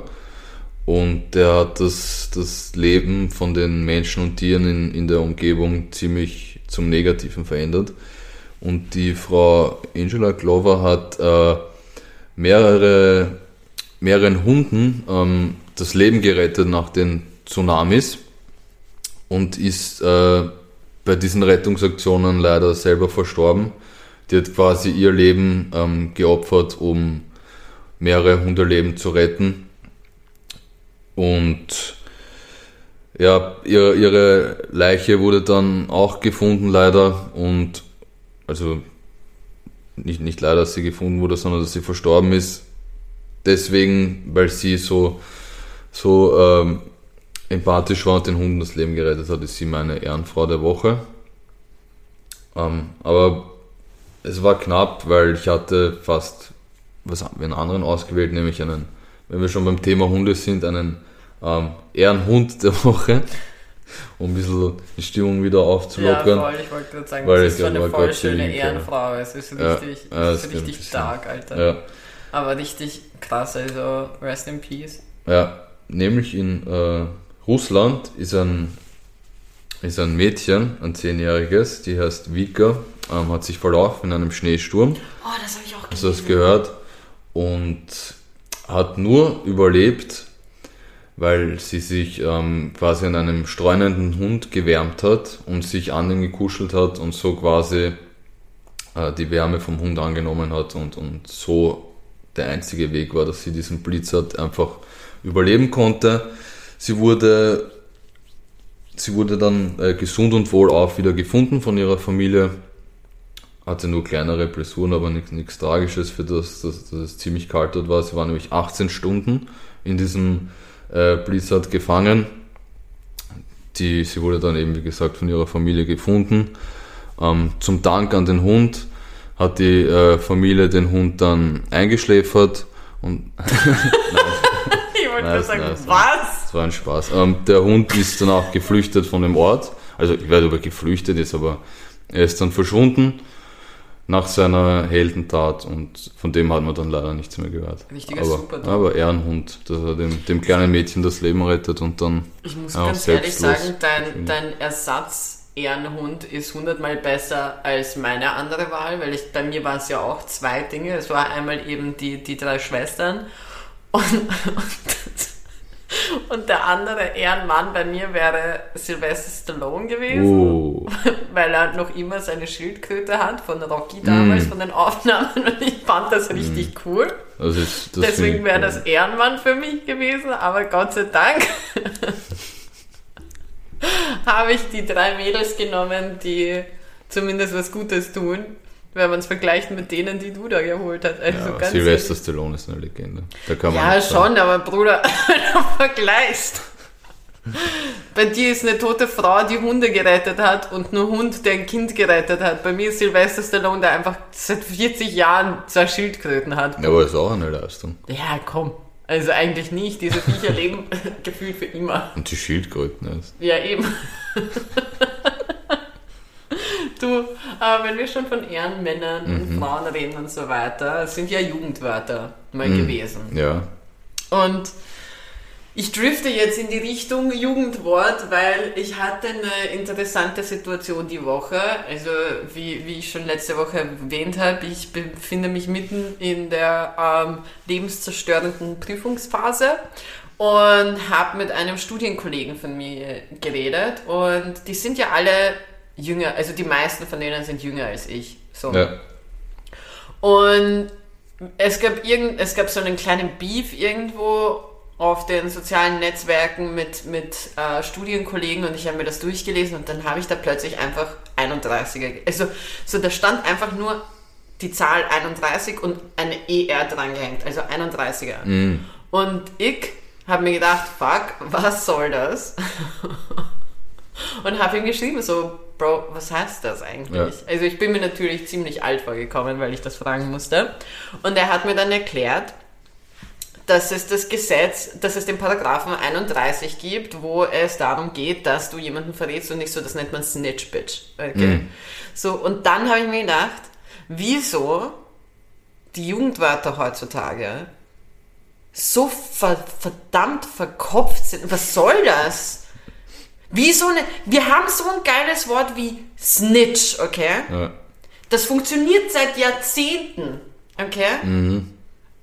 [SPEAKER 2] Und der hat das, das Leben von den Menschen und Tieren in, in der Umgebung ziemlich zum Negativen verändert. Und die Frau Angela Glover hat äh, mehrere, mehreren Hunden ähm, das Leben gerettet nach den Tsunamis und ist äh, bei diesen Rettungsaktionen leider selber verstorben. Die hat quasi ihr Leben ähm, geopfert, um mehrere Hundeleben zu retten. Und ja, ihre, ihre Leiche wurde dann auch gefunden, leider. Und also nicht, nicht leider, dass sie gefunden wurde, sondern dass sie verstorben ist. Deswegen, weil sie so, so ähm, empathisch war und den Hunden das Leben gerettet hat, ist sie meine Ehrenfrau der Woche. Ähm, aber es war knapp, weil ich hatte fast was einen anderen ausgewählt, nämlich einen, wenn wir schon beim Thema Hunde sind, einen ähm, Ehrenhund der Woche, um ein bisschen die Stimmung wieder aufzulockern. Ja,
[SPEAKER 1] voll, ich wollte gerade sagen, weil das ist so eine voll schöne Ehrenfrau, es ist richtig, ja, es ist richtig stark, Alter. Ja. Aber richtig krass, also rest in peace.
[SPEAKER 2] Ja, nämlich in äh, Russland ist ein, ist ein Mädchen, ein zehnjähriges, die heißt Vika, ähm, hat sich verlaufen in einem Schneesturm.
[SPEAKER 1] Oh, das habe ich auch
[SPEAKER 2] gesehen. Du das gehört? Und hat nur überlebt, weil sie sich ähm, quasi an einem streunenden Hund gewärmt hat und sich an den gekuschelt hat und so quasi äh, die Wärme vom Hund angenommen hat und, und so der einzige Weg war, dass sie diesen Blizzard einfach überleben konnte. Sie wurde, sie wurde dann äh, gesund und wohlauf wieder gefunden von ihrer Familie. Hatte nur kleinere Blessuren, aber nichts Tragisches, für das, dass, dass es ziemlich kalt dort war. Sie war nämlich 18 Stunden in diesem äh, Blizzard gefangen. Die, sie wurde dann eben, wie gesagt, von ihrer Familie gefunden. Ähm, zum Dank an den Hund hat die äh, Familie den Hund dann eingeschläfert und
[SPEAKER 1] wollte nice, sagen, nice, was?
[SPEAKER 2] Das war ein Spaß. Ähm, der Hund ist dann auch geflüchtet von dem Ort. Also ich weiß, ob er geflüchtet ist, aber er ist dann verschwunden nach seiner Heldentat und von dem hat man dann leider nichts mehr gehört.
[SPEAKER 1] Richtiger
[SPEAKER 2] aber,
[SPEAKER 1] Super.
[SPEAKER 2] Aber Ehrenhund, dass er dem, dem kleinen Mädchen das Leben rettet und dann.
[SPEAKER 1] Ich muss ganz ehrlich sagen, dein, dein Ersatz Ehrenhund ist hundertmal besser als meine andere Wahl, weil ich, bei mir waren es ja auch zwei Dinge. Es war einmal eben die, die drei Schwestern und, und, und, der andere Ehrenmann bei mir wäre Sylvester Stallone gewesen, oh. weil er noch immer seine Schildkröte hat von Rocky damals, mm. von den Aufnahmen und ich fand das richtig mm. cool.
[SPEAKER 2] Das ist, das
[SPEAKER 1] Deswegen wäre das Ehrenmann für mich gewesen, aber Gott sei Dank habe ich die drei Mädels genommen, die zumindest was Gutes tun wenn man es vergleicht mit denen, die du da geholt hast. Also
[SPEAKER 2] ja, Sylvester ehrlich. Stallone ist eine Legende.
[SPEAKER 1] ja, schon, aber Bruder, wenn du vergleichst. Bei dir ist eine tote Frau, die Hunde gerettet hat und nur Hund, der ein Kind gerettet hat. Bei mir ist Sylvester Stallone, der einfach seit 40 Jahren zwei Schildkröten hat.
[SPEAKER 2] Ja, aber ist auch eine Leistung.
[SPEAKER 1] Ja, komm. Also eigentlich nicht. Diese Viecher leben gefühlt für immer.
[SPEAKER 2] Und die Schildkröten erst.
[SPEAKER 1] Ja, eben. du, aber wenn wir schon von Ehrenmännern und Frauen reden und so weiter, es sind ja Jugendwörter mal gewesen.
[SPEAKER 2] Ja.
[SPEAKER 1] Und ich drifte jetzt in die Richtung Jugendwort, weil ich hatte eine interessante Situation die Woche. Also wie, wie ich schon letzte Woche erwähnt habe, ich befinde mich mitten in der ähm, lebenszerstörenden Prüfungsphase und habe mit einem Studienkollegen von mir geredet und die sind ja alle jünger, also die meisten von denen sind jünger als ich. So.
[SPEAKER 2] Ja.
[SPEAKER 1] Und es gab, irgend, es gab so einen kleinen Beef irgendwo auf den sozialen Netzwerken mit, mit äh, Studienkollegen und ich habe mir das durchgelesen und dann habe ich da plötzlich einfach 31er. Also so da stand einfach nur die Zahl 31 und eine ER drangehängt, also 31er. Und ich habe mir gedacht, fuck, was soll das? und habe ihm geschrieben, so, Bro, was heißt das eigentlich?
[SPEAKER 2] Ja.
[SPEAKER 1] Also ich bin mir natürlich ziemlich alt vorgekommen, weil ich das fragen musste. Und er hat mir dann erklärt, dass es das Gesetz, dass es den Paragraphen 31 gibt, wo es darum geht, dass du jemanden verrätst und nicht so, das nennt man Snitch Bitch. Okay? So, und dann habe ich mir gedacht, wieso die Jugendwörter heutzutage so ver verdammt verkopft sind. Was soll das? Wie so eine, wir haben so ein geiles Wort wie Snitch, okay?
[SPEAKER 2] ja.
[SPEAKER 1] Das funktioniert seit Jahrzehnten, okay?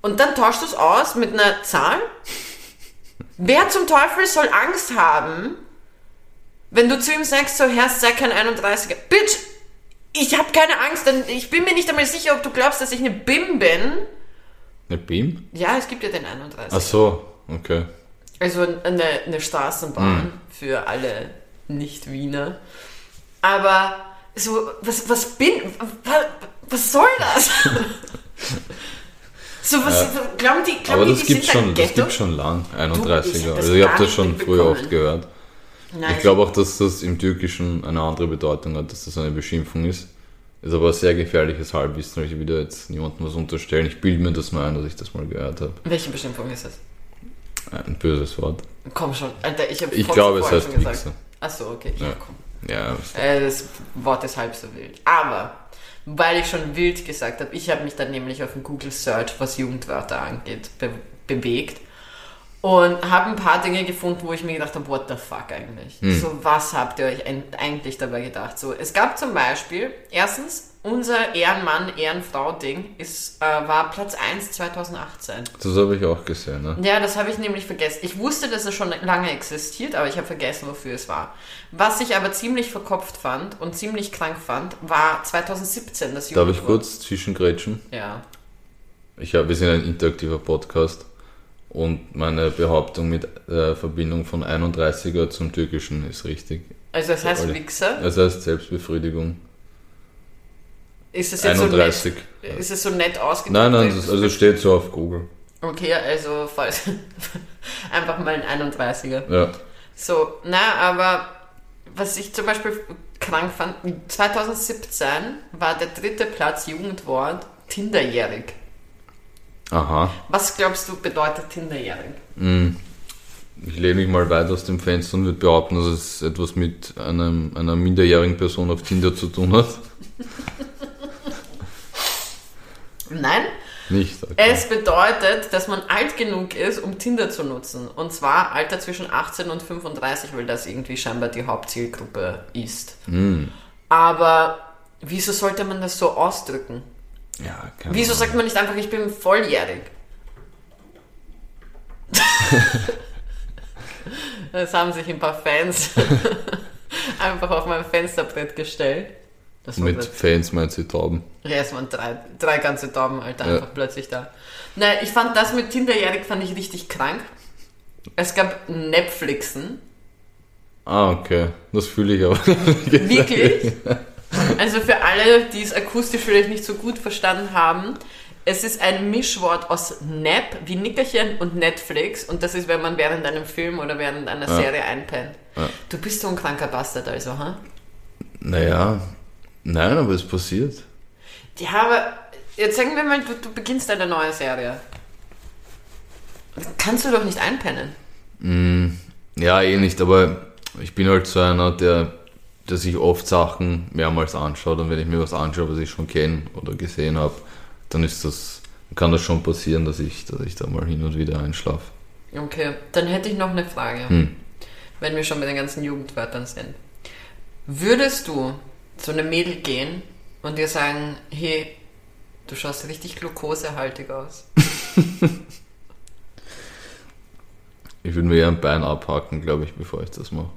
[SPEAKER 1] Und dann tauschst du es aus mit einer Zahl? Wer zum Teufel soll Angst haben, wenn du zu ihm sagst, so Herr, sei kein 31er. Bitch, ich habe keine Angst, denn ich bin mir nicht einmal sicher, ob du glaubst, dass ich eine BIM bin.
[SPEAKER 2] Eine BIM?
[SPEAKER 1] Ja, es gibt ja den 31.
[SPEAKER 2] Ach so, okay.
[SPEAKER 1] Also eine, eine Straßenbahn für alle Nicht-Wiener. Aber so, was, was bin, was, was soll das? so, was, glauben die, glauben
[SPEAKER 2] Aber
[SPEAKER 1] die,
[SPEAKER 2] das
[SPEAKER 1] die
[SPEAKER 2] gibt schon, das gibt schon lang,
[SPEAKER 1] ich hab
[SPEAKER 2] 31er.
[SPEAKER 1] das
[SPEAKER 2] Also ich habe das schon früher oft gehört.
[SPEAKER 1] Nein,
[SPEAKER 2] Ich glaube auch, dass das im Türkischen eine andere Bedeutung hat, dass das eine Beschimpfung ist. Ist aber ein sehr gefährliches Halbwissen, weil ich wieder jetzt niemandem was unterstellen. Ich bilde mir das nur ein, dass ich das mal gehört habe.
[SPEAKER 1] Welche Beschimpfung ist das?
[SPEAKER 2] Ein böses Wort.
[SPEAKER 1] Komm schon, Alter, ich habe
[SPEAKER 2] Ich glaube, es heißt Wichser.
[SPEAKER 1] Achso, okay, ja,
[SPEAKER 2] Ja.
[SPEAKER 1] komm.
[SPEAKER 2] Ja,
[SPEAKER 1] Äh, das Wort ist halb so wild. Aber, weil ich schon wild gesagt habe, ich habe mich dann nämlich auf den Google Search, was Jugendwörter angeht, be bewegt und habe ein paar Dinge gefunden, wo ich mir gedacht habe, what the fuck eigentlich? So, was habt ihr euch eigentlich dabei gedacht? So, es gab zum Beispiel, erstens, unser Ehrenmann, Ehrenfrau-Ding ist, äh, war Platz 1 2018.
[SPEAKER 2] das habe ich auch gesehen. Ne?
[SPEAKER 1] Ja, das habe ich nämlich vergessen. Ich wusste, dass es schon lange existiert, aber ich habe vergessen, wofür es war. Was ich aber ziemlich verkopft fand und ziemlich krank fand, war 2017 das
[SPEAKER 2] Darf ich kurz zwischengrätschen?
[SPEAKER 1] Ja.
[SPEAKER 2] Ich hab, wir sind ein interaktiver Podcast und meine Behauptung mit äh, Verbindung von 31er zum Türkischen ist richtig.
[SPEAKER 1] Also es heißt. Wichser.
[SPEAKER 2] Das heißt Selbstbefriedigung.
[SPEAKER 1] Ist es jetzt
[SPEAKER 2] 31.
[SPEAKER 1] so nett, ist es so nett ausgedrückt?
[SPEAKER 2] Nein, nein, das, also steht so auf Google.
[SPEAKER 1] Okay, also falls einfach mal ein 31er.
[SPEAKER 2] Ja.
[SPEAKER 1] So, na, aber was ich zum Beispiel krank fand, 2017 war der dritte Platz Jugendwort Tinderjährig.
[SPEAKER 2] Aha.
[SPEAKER 1] Was glaubst du bedeutet Tinderjährig?
[SPEAKER 2] Ich lehne mich mal weit aus dem Fenster und würde behaupten, dass es etwas mit einem, einer minderjährigen Person auf Tinder zu tun hat.
[SPEAKER 1] Nein,
[SPEAKER 2] Nicht. Okay.
[SPEAKER 1] es bedeutet, dass man alt genug ist, um Tinder zu nutzen. Und zwar Alter zwischen 18 und 35, weil das irgendwie scheinbar die Hauptzielgruppe ist. Aber wieso sollte man das so ausdrücken?
[SPEAKER 2] Ja, keine
[SPEAKER 1] Wieso sagt man nicht einfach, ich bin volljährig? das haben sich ein paar Fans einfach auf mein Fensterbrett gestellt.
[SPEAKER 2] Mit Fans meint sie Tauben.
[SPEAKER 1] ja, es waren drei, drei ganze Tauben, Alter,
[SPEAKER 2] Ja.
[SPEAKER 1] einfach plötzlich da. Nein, ich fand das mit Tinderjährig fand ich richtig krank. Es gab Netflixen.
[SPEAKER 2] Ah, okay. Das fühle ich aber.
[SPEAKER 1] Wirklich? Also für alle, die es akustisch vielleicht nicht so gut verstanden haben, es ist ein Mischwort aus Nap, wie Nickerchen und Netflix. Und das ist, wenn man während einem Film oder während einer
[SPEAKER 2] Ja.
[SPEAKER 1] Serie einpennt.
[SPEAKER 2] Ja.
[SPEAKER 1] Du bist so ein kranker Bastard also, ha?
[SPEAKER 2] Naja, nein, aber es passiert.
[SPEAKER 1] Ja, aber jetzt sagen wir mal, du, du beginnst eine neue Serie. Kannst du doch nicht einpennen.
[SPEAKER 2] Mm, ja, eh nicht, aber ich bin halt so einer, der, der sich oft Sachen mehrmals anschaut und wenn ich mir was anschaue, was ich schon kenne oder gesehen habe, dann ist das, kann das schon passieren, dass ich, dass ich da mal hin und wieder einschlafe.
[SPEAKER 1] Okay, dann hätte ich noch eine Frage,
[SPEAKER 2] Hm.
[SPEAKER 1] wenn wir schon bei den ganzen Jugendwörtern sind. Würdest du zu einem Mädel gehen und dir sagen, hey, du schaust richtig glukosehaltig aus?
[SPEAKER 2] Ich würde mir eher ein Bein abhaken, glaube ich, bevor ich das mache.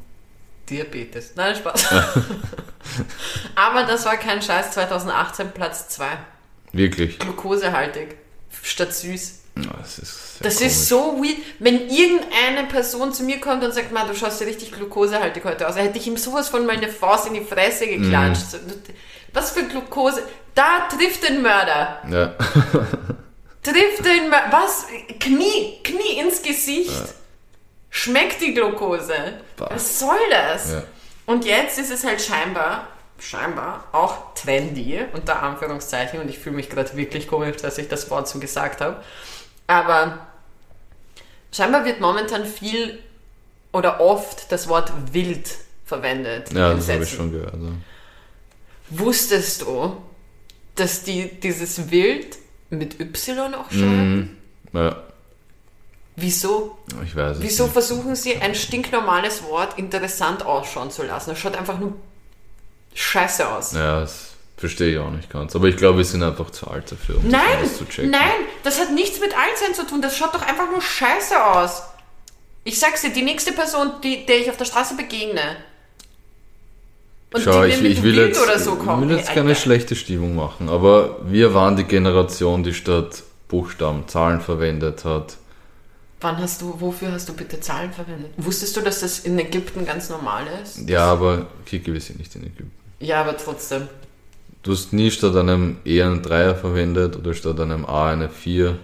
[SPEAKER 1] Diabetes. Nein, Spaß. Aber das war kein Scheiß, 2018 Platz 2.
[SPEAKER 2] Wirklich.
[SPEAKER 1] Glukosehaltig. Statt süß.
[SPEAKER 2] Ja, Das ist,
[SPEAKER 1] Das
[SPEAKER 2] komisch.
[SPEAKER 1] ist so weird. Wenn irgendeine Person zu mir kommt und sagt, man, du schaust ja richtig glukosehaltig heute aus, dann hätte ich ihm sowas von meine Faust in die Fresse geklatscht.
[SPEAKER 2] Mhm.
[SPEAKER 1] So, Was für Glukose? Da trifft den Mörder.
[SPEAKER 2] Ja.
[SPEAKER 1] Trifft den Mörder. Was? Knie, Knie ins Gesicht. Schmeckt die Glukose.
[SPEAKER 2] Bah.
[SPEAKER 1] Was soll das?
[SPEAKER 2] Ja.
[SPEAKER 1] Und jetzt ist es halt scheinbar, scheinbar auch trendy, unter Anführungszeichen, und ich fühle mich gerade wirklich komisch, dass ich das Wort so gesagt habe. Aber scheinbar wird momentan viel oder oft das Wort wild verwendet.
[SPEAKER 2] ja, das habe ich schon gehört. Ja.
[SPEAKER 1] Wusstest du, dass die dieses Wild mit Y auch
[SPEAKER 2] Mhm.
[SPEAKER 1] schreiben?
[SPEAKER 2] ja,
[SPEAKER 1] Wieso?
[SPEAKER 2] ich weiß es
[SPEAKER 1] Wieso
[SPEAKER 2] nicht.
[SPEAKER 1] versuchen sie ein stinknormales Wort interessant ausschauen zu lassen? Das schaut einfach nur scheiße aus.
[SPEAKER 2] Ja, das verstehe ich auch nicht ganz. Aber ich glaube, wir sind einfach zu alt dafür, um das
[SPEAKER 1] Nein,
[SPEAKER 2] alles zu checken.
[SPEAKER 1] nein, das hat nichts mit Altsein zu tun. Das schaut doch einfach nur scheiße aus. Ich sag's dir, die nächste Person, die, der ich auf der Straße begegne, und
[SPEAKER 2] Schau,
[SPEAKER 1] die
[SPEAKER 2] ich,
[SPEAKER 1] mit
[SPEAKER 2] ich will jetzt,
[SPEAKER 1] oder so kommt.
[SPEAKER 2] ich will jetzt keine
[SPEAKER 1] Alter.
[SPEAKER 2] schlechte Stimmung machen, aber wir waren die Generation, die statt Buchstaben Zahlen verwendet hat.
[SPEAKER 1] Wann hast du, wofür hast du bitte Zahlen verwendet? Wusstest du, dass das in Ägypten ganz normal ist?
[SPEAKER 2] Ja, aber Kiki, wir sind nicht in Ägypten.
[SPEAKER 1] Ja, aber trotzdem.
[SPEAKER 2] Du hast nie statt einem E einen Dreier verwendet oder statt einem A eine 4.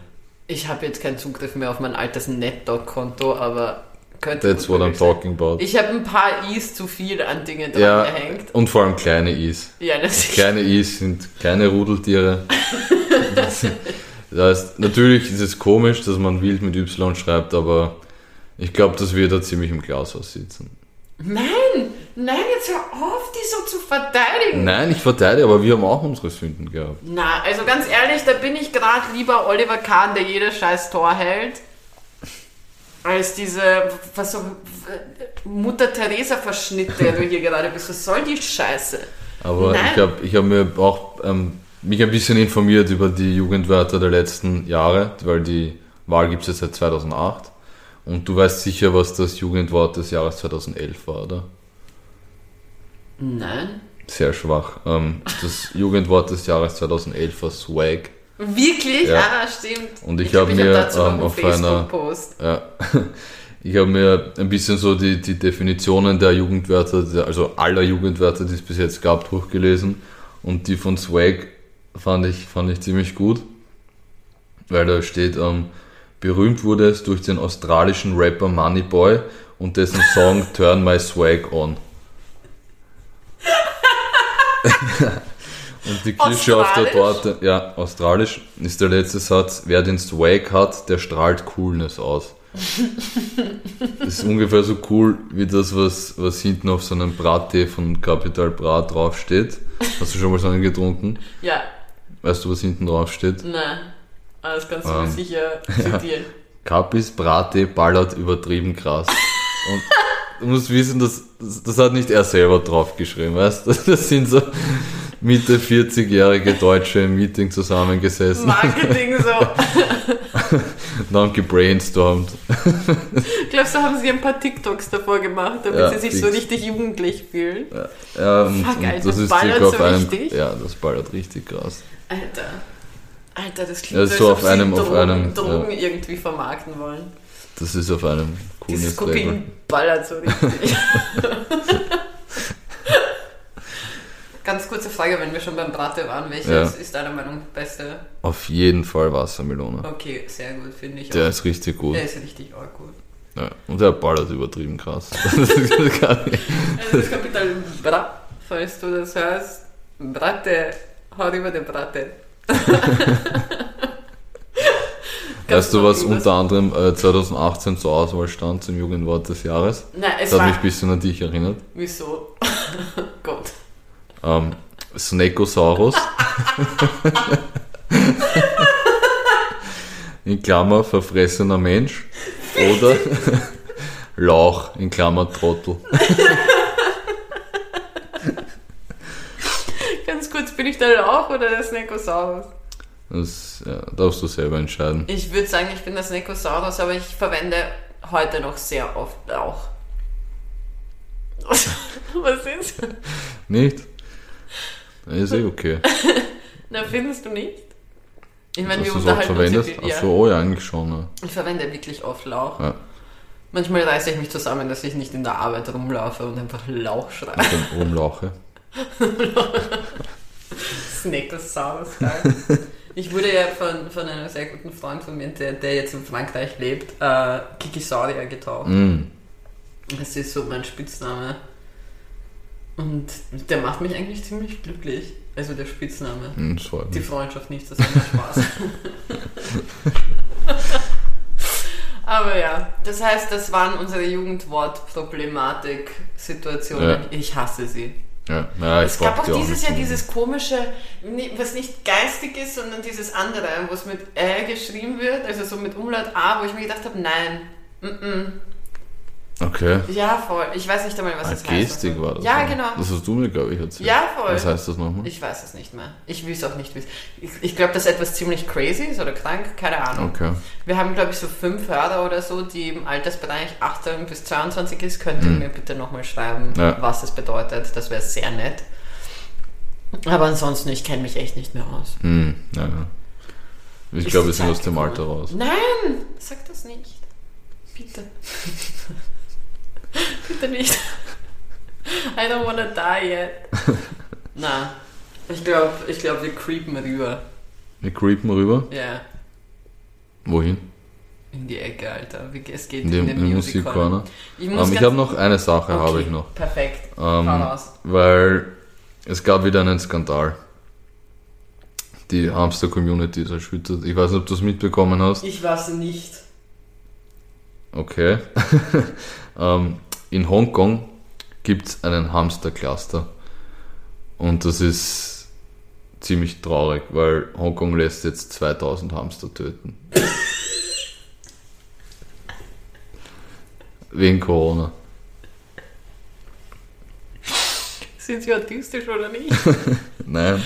[SPEAKER 1] Ich habe jetzt keinen Zugriff mehr auf mein altes NetDoc-Konto, aber könnte
[SPEAKER 2] That's what I'm talking about.
[SPEAKER 1] Ich habe ein paar I's zu viel an Dingen dran
[SPEAKER 2] ja,
[SPEAKER 1] gehängt.
[SPEAKER 2] und vor allem kleine Is.
[SPEAKER 1] Ja, das ist
[SPEAKER 2] Kleine Is sind kleine Rudeltiere. Das heißt, natürlich ist es komisch, dass man wild mit Y schreibt, aber ich glaube, dass wir da ziemlich im Glashaus sitzen.
[SPEAKER 1] Nein, nein, jetzt hör auf, die so zu verteidigen.
[SPEAKER 2] Nein, ich verteidige, aber wir haben auch unsere Sünden gehabt.
[SPEAKER 1] Na, also ganz ehrlich, da bin ich gerade lieber Oliver Kahn, der jedes scheiß Tor hält, als diese was so, Mutter Teresa Verschnitt, der du hier gerade bist. Was soll die Scheiße?
[SPEAKER 2] Aber
[SPEAKER 1] Nein.
[SPEAKER 2] ich habe ich hab mir auch ähm, mich ein bisschen informiert über die Jugendwörter der letzten Jahre, weil die Wahl gibt es ja seit 2008. Und du weißt sicher, was das Jugendwort des Jahres 2011 war, oder?
[SPEAKER 1] Nein.
[SPEAKER 2] Sehr schwach. Ähm, das Jugendwort des Jahres 2011 war Swag.
[SPEAKER 1] Wirklich?
[SPEAKER 2] Ja.
[SPEAKER 1] Ah, stimmt.
[SPEAKER 2] Und ich
[SPEAKER 1] glaub,
[SPEAKER 2] hab
[SPEAKER 1] hab
[SPEAKER 2] mir,
[SPEAKER 1] dazu noch
[SPEAKER 2] ähm, auf einer-. Ja. Ich habe mir ein bisschen so die, die Definitionen der Jugendwörter, also aller Jugendwörter, die es bis jetzt gab, durchgelesen. Und die von Swag fand ich, fand ich ziemlich gut. Weil da steht, ähm, berühmt wurde es durch den australischen Rapper Moneyboy und dessen Song Turn My Swag On. und die Kirsche auf der? Torte, ja, australisch ist der letzte Satz, wer den Swag hat, der strahlt Coolness aus. Das ist ungefähr so cool wie das, was, was hinten auf so einem Brattee von Capital Bra draufsteht. Hast du schon mal so einen getrunken?
[SPEAKER 1] Ja,
[SPEAKER 2] Weißt du, was hinten draufsteht?
[SPEAKER 1] nein. Aber das kannst du mir
[SPEAKER 2] Ähm,
[SPEAKER 1] sicher zitieren.
[SPEAKER 2] Capis Brate ballert übertrieben krass. Und du musst wissen, das, das, das hat nicht er selber draufgeschrieben, weißt du? Das sind so Mitte 40-jährige Deutsche im Meeting zusammengesessen
[SPEAKER 1] Marketing so.
[SPEAKER 2] und haben gebrainstormt.
[SPEAKER 1] Glaubst du, haben sie ein paar TikToks davor gemacht, damit
[SPEAKER 2] Ja,
[SPEAKER 1] sie sich so richtig jugendlich fühlen?
[SPEAKER 2] Ja, und,
[SPEAKER 1] Fuck, Alter,
[SPEAKER 2] das ist
[SPEAKER 1] ballert so
[SPEAKER 2] einem.
[SPEAKER 1] richtig?
[SPEAKER 2] Ja, das ballert richtig krass.
[SPEAKER 1] Alter. Alter, das klingt
[SPEAKER 2] Ja,
[SPEAKER 1] so,
[SPEAKER 2] so auf einem- auf
[SPEAKER 1] Drogen,
[SPEAKER 2] einem,
[SPEAKER 1] Drogen irgendwie vermarkten wollen.
[SPEAKER 2] Das ist auf einem
[SPEAKER 1] Dieses
[SPEAKER 2] coolen Level.
[SPEAKER 1] Kokain ballert so richtig. Ganz kurze Frage, wenn wir schon beim Bratte waren. Welches
[SPEAKER 2] Ja.
[SPEAKER 1] ist deiner Meinung beste?
[SPEAKER 2] Auf jeden Fall Wassermelone.
[SPEAKER 1] Okay, sehr gut, finde ich
[SPEAKER 2] Der
[SPEAKER 1] auch.
[SPEAKER 2] ist richtig gut.
[SPEAKER 1] Der ist richtig arg gut.
[SPEAKER 2] Ja. Und der ballert übertrieben krass. Das ist gar nicht-
[SPEAKER 1] Also das Kapital Bra, falls du das hörst. Bratte, hau über den Bratte.
[SPEAKER 2] Weißt du, was unter anderem äh, 2018 zur Auswahl stand zum Jugendwort des Jahres?
[SPEAKER 1] Nein, es
[SPEAKER 2] Das hat mich ein bisschen an dich erinnert.
[SPEAKER 1] Wieso? Gott.
[SPEAKER 2] Ähm, Snekosaurus. in Klammer verfressener Mensch. Oder Lauch in Klammer Trottel.
[SPEAKER 1] Ganz kurz, bin ich der Lauch oder der Snekosaurus?
[SPEAKER 2] Das ja, darfst du selber entscheiden.
[SPEAKER 1] Ich würde sagen, ich bin der Snekosaurus, aber ich verwende heute noch sehr oft Lauch. Was ist?
[SPEAKER 2] Nicht? Ist eh okay.
[SPEAKER 1] Na, findest du nicht? Ich meine, wir unterhalten uns viel- ja.
[SPEAKER 2] Achso, oh ja, eigentlich schon. Ja.
[SPEAKER 1] Ich verwende wirklich oft Lauch.
[SPEAKER 2] Ja.
[SPEAKER 1] Manchmal reiße ich mich zusammen, dass ich nicht in der Arbeit rumlaufe und einfach Lauch schreie.
[SPEAKER 2] Mit dem Rumlauche.
[SPEAKER 1] Snekosaurus, geil. Ich wurde ja von, von einem sehr guten Freund von mir, der, der jetzt in Frankreich lebt, äh, Kikisaurier getauft.
[SPEAKER 2] Mm.
[SPEAKER 1] Das ist so mein Spitzname. Und der macht mich eigentlich ziemlich glücklich. Also der Spitzname.
[SPEAKER 2] Mm,
[SPEAKER 1] Die. Freundschaft nicht, das ist immer Spaß. Aber ja, das heißt, das waren unsere Jugendwort-Problematik-Situationen.
[SPEAKER 2] Ja.
[SPEAKER 1] Ich hasse sie.
[SPEAKER 2] Ja, ja
[SPEAKER 1] Es gab auch
[SPEAKER 2] die auch
[SPEAKER 1] dieses
[SPEAKER 2] nicht
[SPEAKER 1] Jahr dieses komische, was nicht geistig ist, sondern dieses andere, wo es mit Ä geschrieben wird, also so mit Umlaut A, wo ich mir gedacht habe, nein. Mm -mm.
[SPEAKER 2] Okay.
[SPEAKER 1] Ja, voll. Ich weiß nicht einmal, was das
[SPEAKER 2] Gestik
[SPEAKER 1] heißt.
[SPEAKER 2] war das.
[SPEAKER 1] Ja, genau.
[SPEAKER 2] Das hast du mir, glaube ich, erzählt.
[SPEAKER 1] Ja, voll.
[SPEAKER 2] Was heißt das nochmal?
[SPEAKER 1] Ich weiß es nicht mehr. Ich will es auch nicht wissen. Ich, ich glaube, dass etwas ziemlich crazy ist oder krank, keine Ahnung.
[SPEAKER 2] Okay.
[SPEAKER 1] Wir haben, glaube ich, so fünf Hörer oder so, die im Altersbereich 18 bis 22 ist. Könnt ihr
[SPEAKER 2] Mhm.
[SPEAKER 1] mir bitte nochmal schreiben,
[SPEAKER 2] Ja.
[SPEAKER 1] was es bedeutet. Das wäre sehr nett. Aber ansonsten, ich kenne mich echt nicht mehr aus.
[SPEAKER 2] Hm, ja, ja. Ich glaube, wir sind aus dem? Alter raus.
[SPEAKER 1] Nein, sag das nicht. Bitte. Bitte nicht. I don't wanna die yet. Na, ich glaube, ich glaub, wir creepen rüber.
[SPEAKER 2] Wir creepen rüber.
[SPEAKER 1] Ja,
[SPEAKER 2] Wohin?
[SPEAKER 1] in die Ecke, Alter. Es geht
[SPEAKER 2] In
[SPEAKER 1] in,
[SPEAKER 2] den,
[SPEAKER 1] den
[SPEAKER 2] in den
[SPEAKER 1] Music
[SPEAKER 2] Musikcorner.
[SPEAKER 1] Ich muss
[SPEAKER 2] Ähm, ich habe noch eine Sache, habe
[SPEAKER 1] Okay,
[SPEAKER 2] ich noch.
[SPEAKER 1] Perfekt.
[SPEAKER 2] Ähm,
[SPEAKER 1] raus.
[SPEAKER 2] weil es gab wieder einen Skandal. Die Hamster-Community ist erschüttert. Ich weiß nicht, ob du es mitbekommen hast.
[SPEAKER 1] Ich weiß nicht.
[SPEAKER 2] Okay. ähm, in Hongkong gibt es einen Hamster-Cluster. Und das ist ziemlich traurig, weil Hongkong lässt jetzt 2000 Hamster töten. Wegen Corona.
[SPEAKER 1] Sind sie autistisch oder nicht?
[SPEAKER 2] Nein,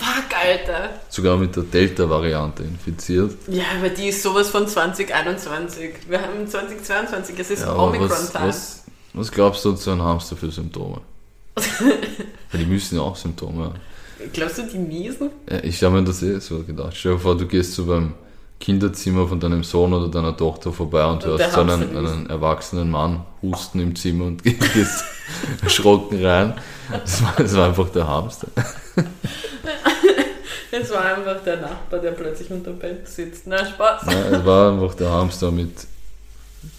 [SPEAKER 1] Fuck, Alter.
[SPEAKER 2] sogar mit der Delta-Variante infiziert.
[SPEAKER 1] Ja, aber die ist sowas von 2021. Wir haben 2022, es ist
[SPEAKER 2] Ja, aber was, was, was glaubst du zu einem Hamster für Symptome? Weil die müssen ja auch Symptome haben.
[SPEAKER 1] Glaubst du, die niesen?
[SPEAKER 2] Ja, ich habe mir das eh so gedacht. Stell dir vor, du gehst so beim Kinderzimmer von deinem Sohn oder deiner Tochter vorbei und hast so einen, einen erwachsenen Mann husten im Zimmer und gehst erschrocken rein. Das war, das war einfach der Hamster.
[SPEAKER 1] Es war einfach der Nachbar, der plötzlich unter dem Bett sitzt. Na, Spaß.
[SPEAKER 2] Ja, es war einfach der Hamster mit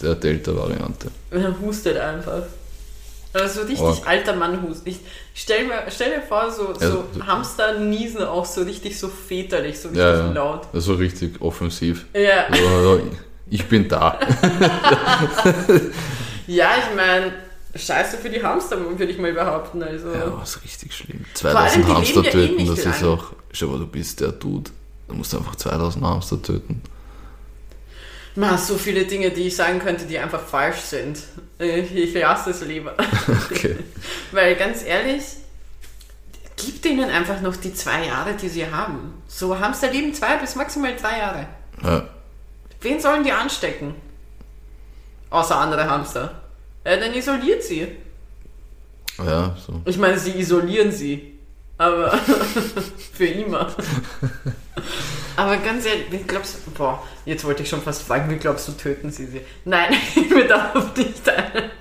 [SPEAKER 2] der Delta-Variante.
[SPEAKER 1] Er hustet einfach. Also so richtig
[SPEAKER 2] Oh.
[SPEAKER 1] alter Mann hustet. Ich stell, mir, stell dir vor, so,
[SPEAKER 2] Ja,
[SPEAKER 1] so
[SPEAKER 2] so-
[SPEAKER 1] Hamster niesen auch so richtig so väterlich, so richtig
[SPEAKER 2] Ja, ja.
[SPEAKER 1] laut.
[SPEAKER 2] Also richtig offensiv.
[SPEAKER 1] Ja,
[SPEAKER 2] So, so, ich bin da.
[SPEAKER 1] ja ich meine, scheiße für die Hamster, würde ich mal behaupten. Also.
[SPEAKER 2] Ja, was richtig schlimm.
[SPEAKER 1] allem,
[SPEAKER 2] 2000
[SPEAKER 1] die
[SPEAKER 2] Hamster
[SPEAKER 1] ja eh
[SPEAKER 2] töten,
[SPEAKER 1] nicht
[SPEAKER 2] das ist
[SPEAKER 1] lang.
[SPEAKER 2] auch. Schau mal, du bist der Dude. Du musst einfach 2000 Hamster töten.
[SPEAKER 1] Ma, so viele Dinge, die ich sagen könnte, die einfach falsch sind. Ich, ich lasse es lieber.
[SPEAKER 2] Okay.
[SPEAKER 1] Weil ganz ehrlich, gibt ihnen einfach noch die zwei Jahre, die sie haben. So Hamster leben zwei bis maximal drei Jahre.
[SPEAKER 2] Ja,
[SPEAKER 1] Wen sollen die anstecken? Außer andere Hamster. Ja, dann isoliert sie.
[SPEAKER 2] ja so.
[SPEAKER 1] Ich meine, sie isolieren sie. Aber für immer. Aber ganz ehrlich, wie glaubst du, boah, jetzt wollte ich schon fast fragen, wie glaubst du, töten sie sie? Nein, mir darauf nicht ein.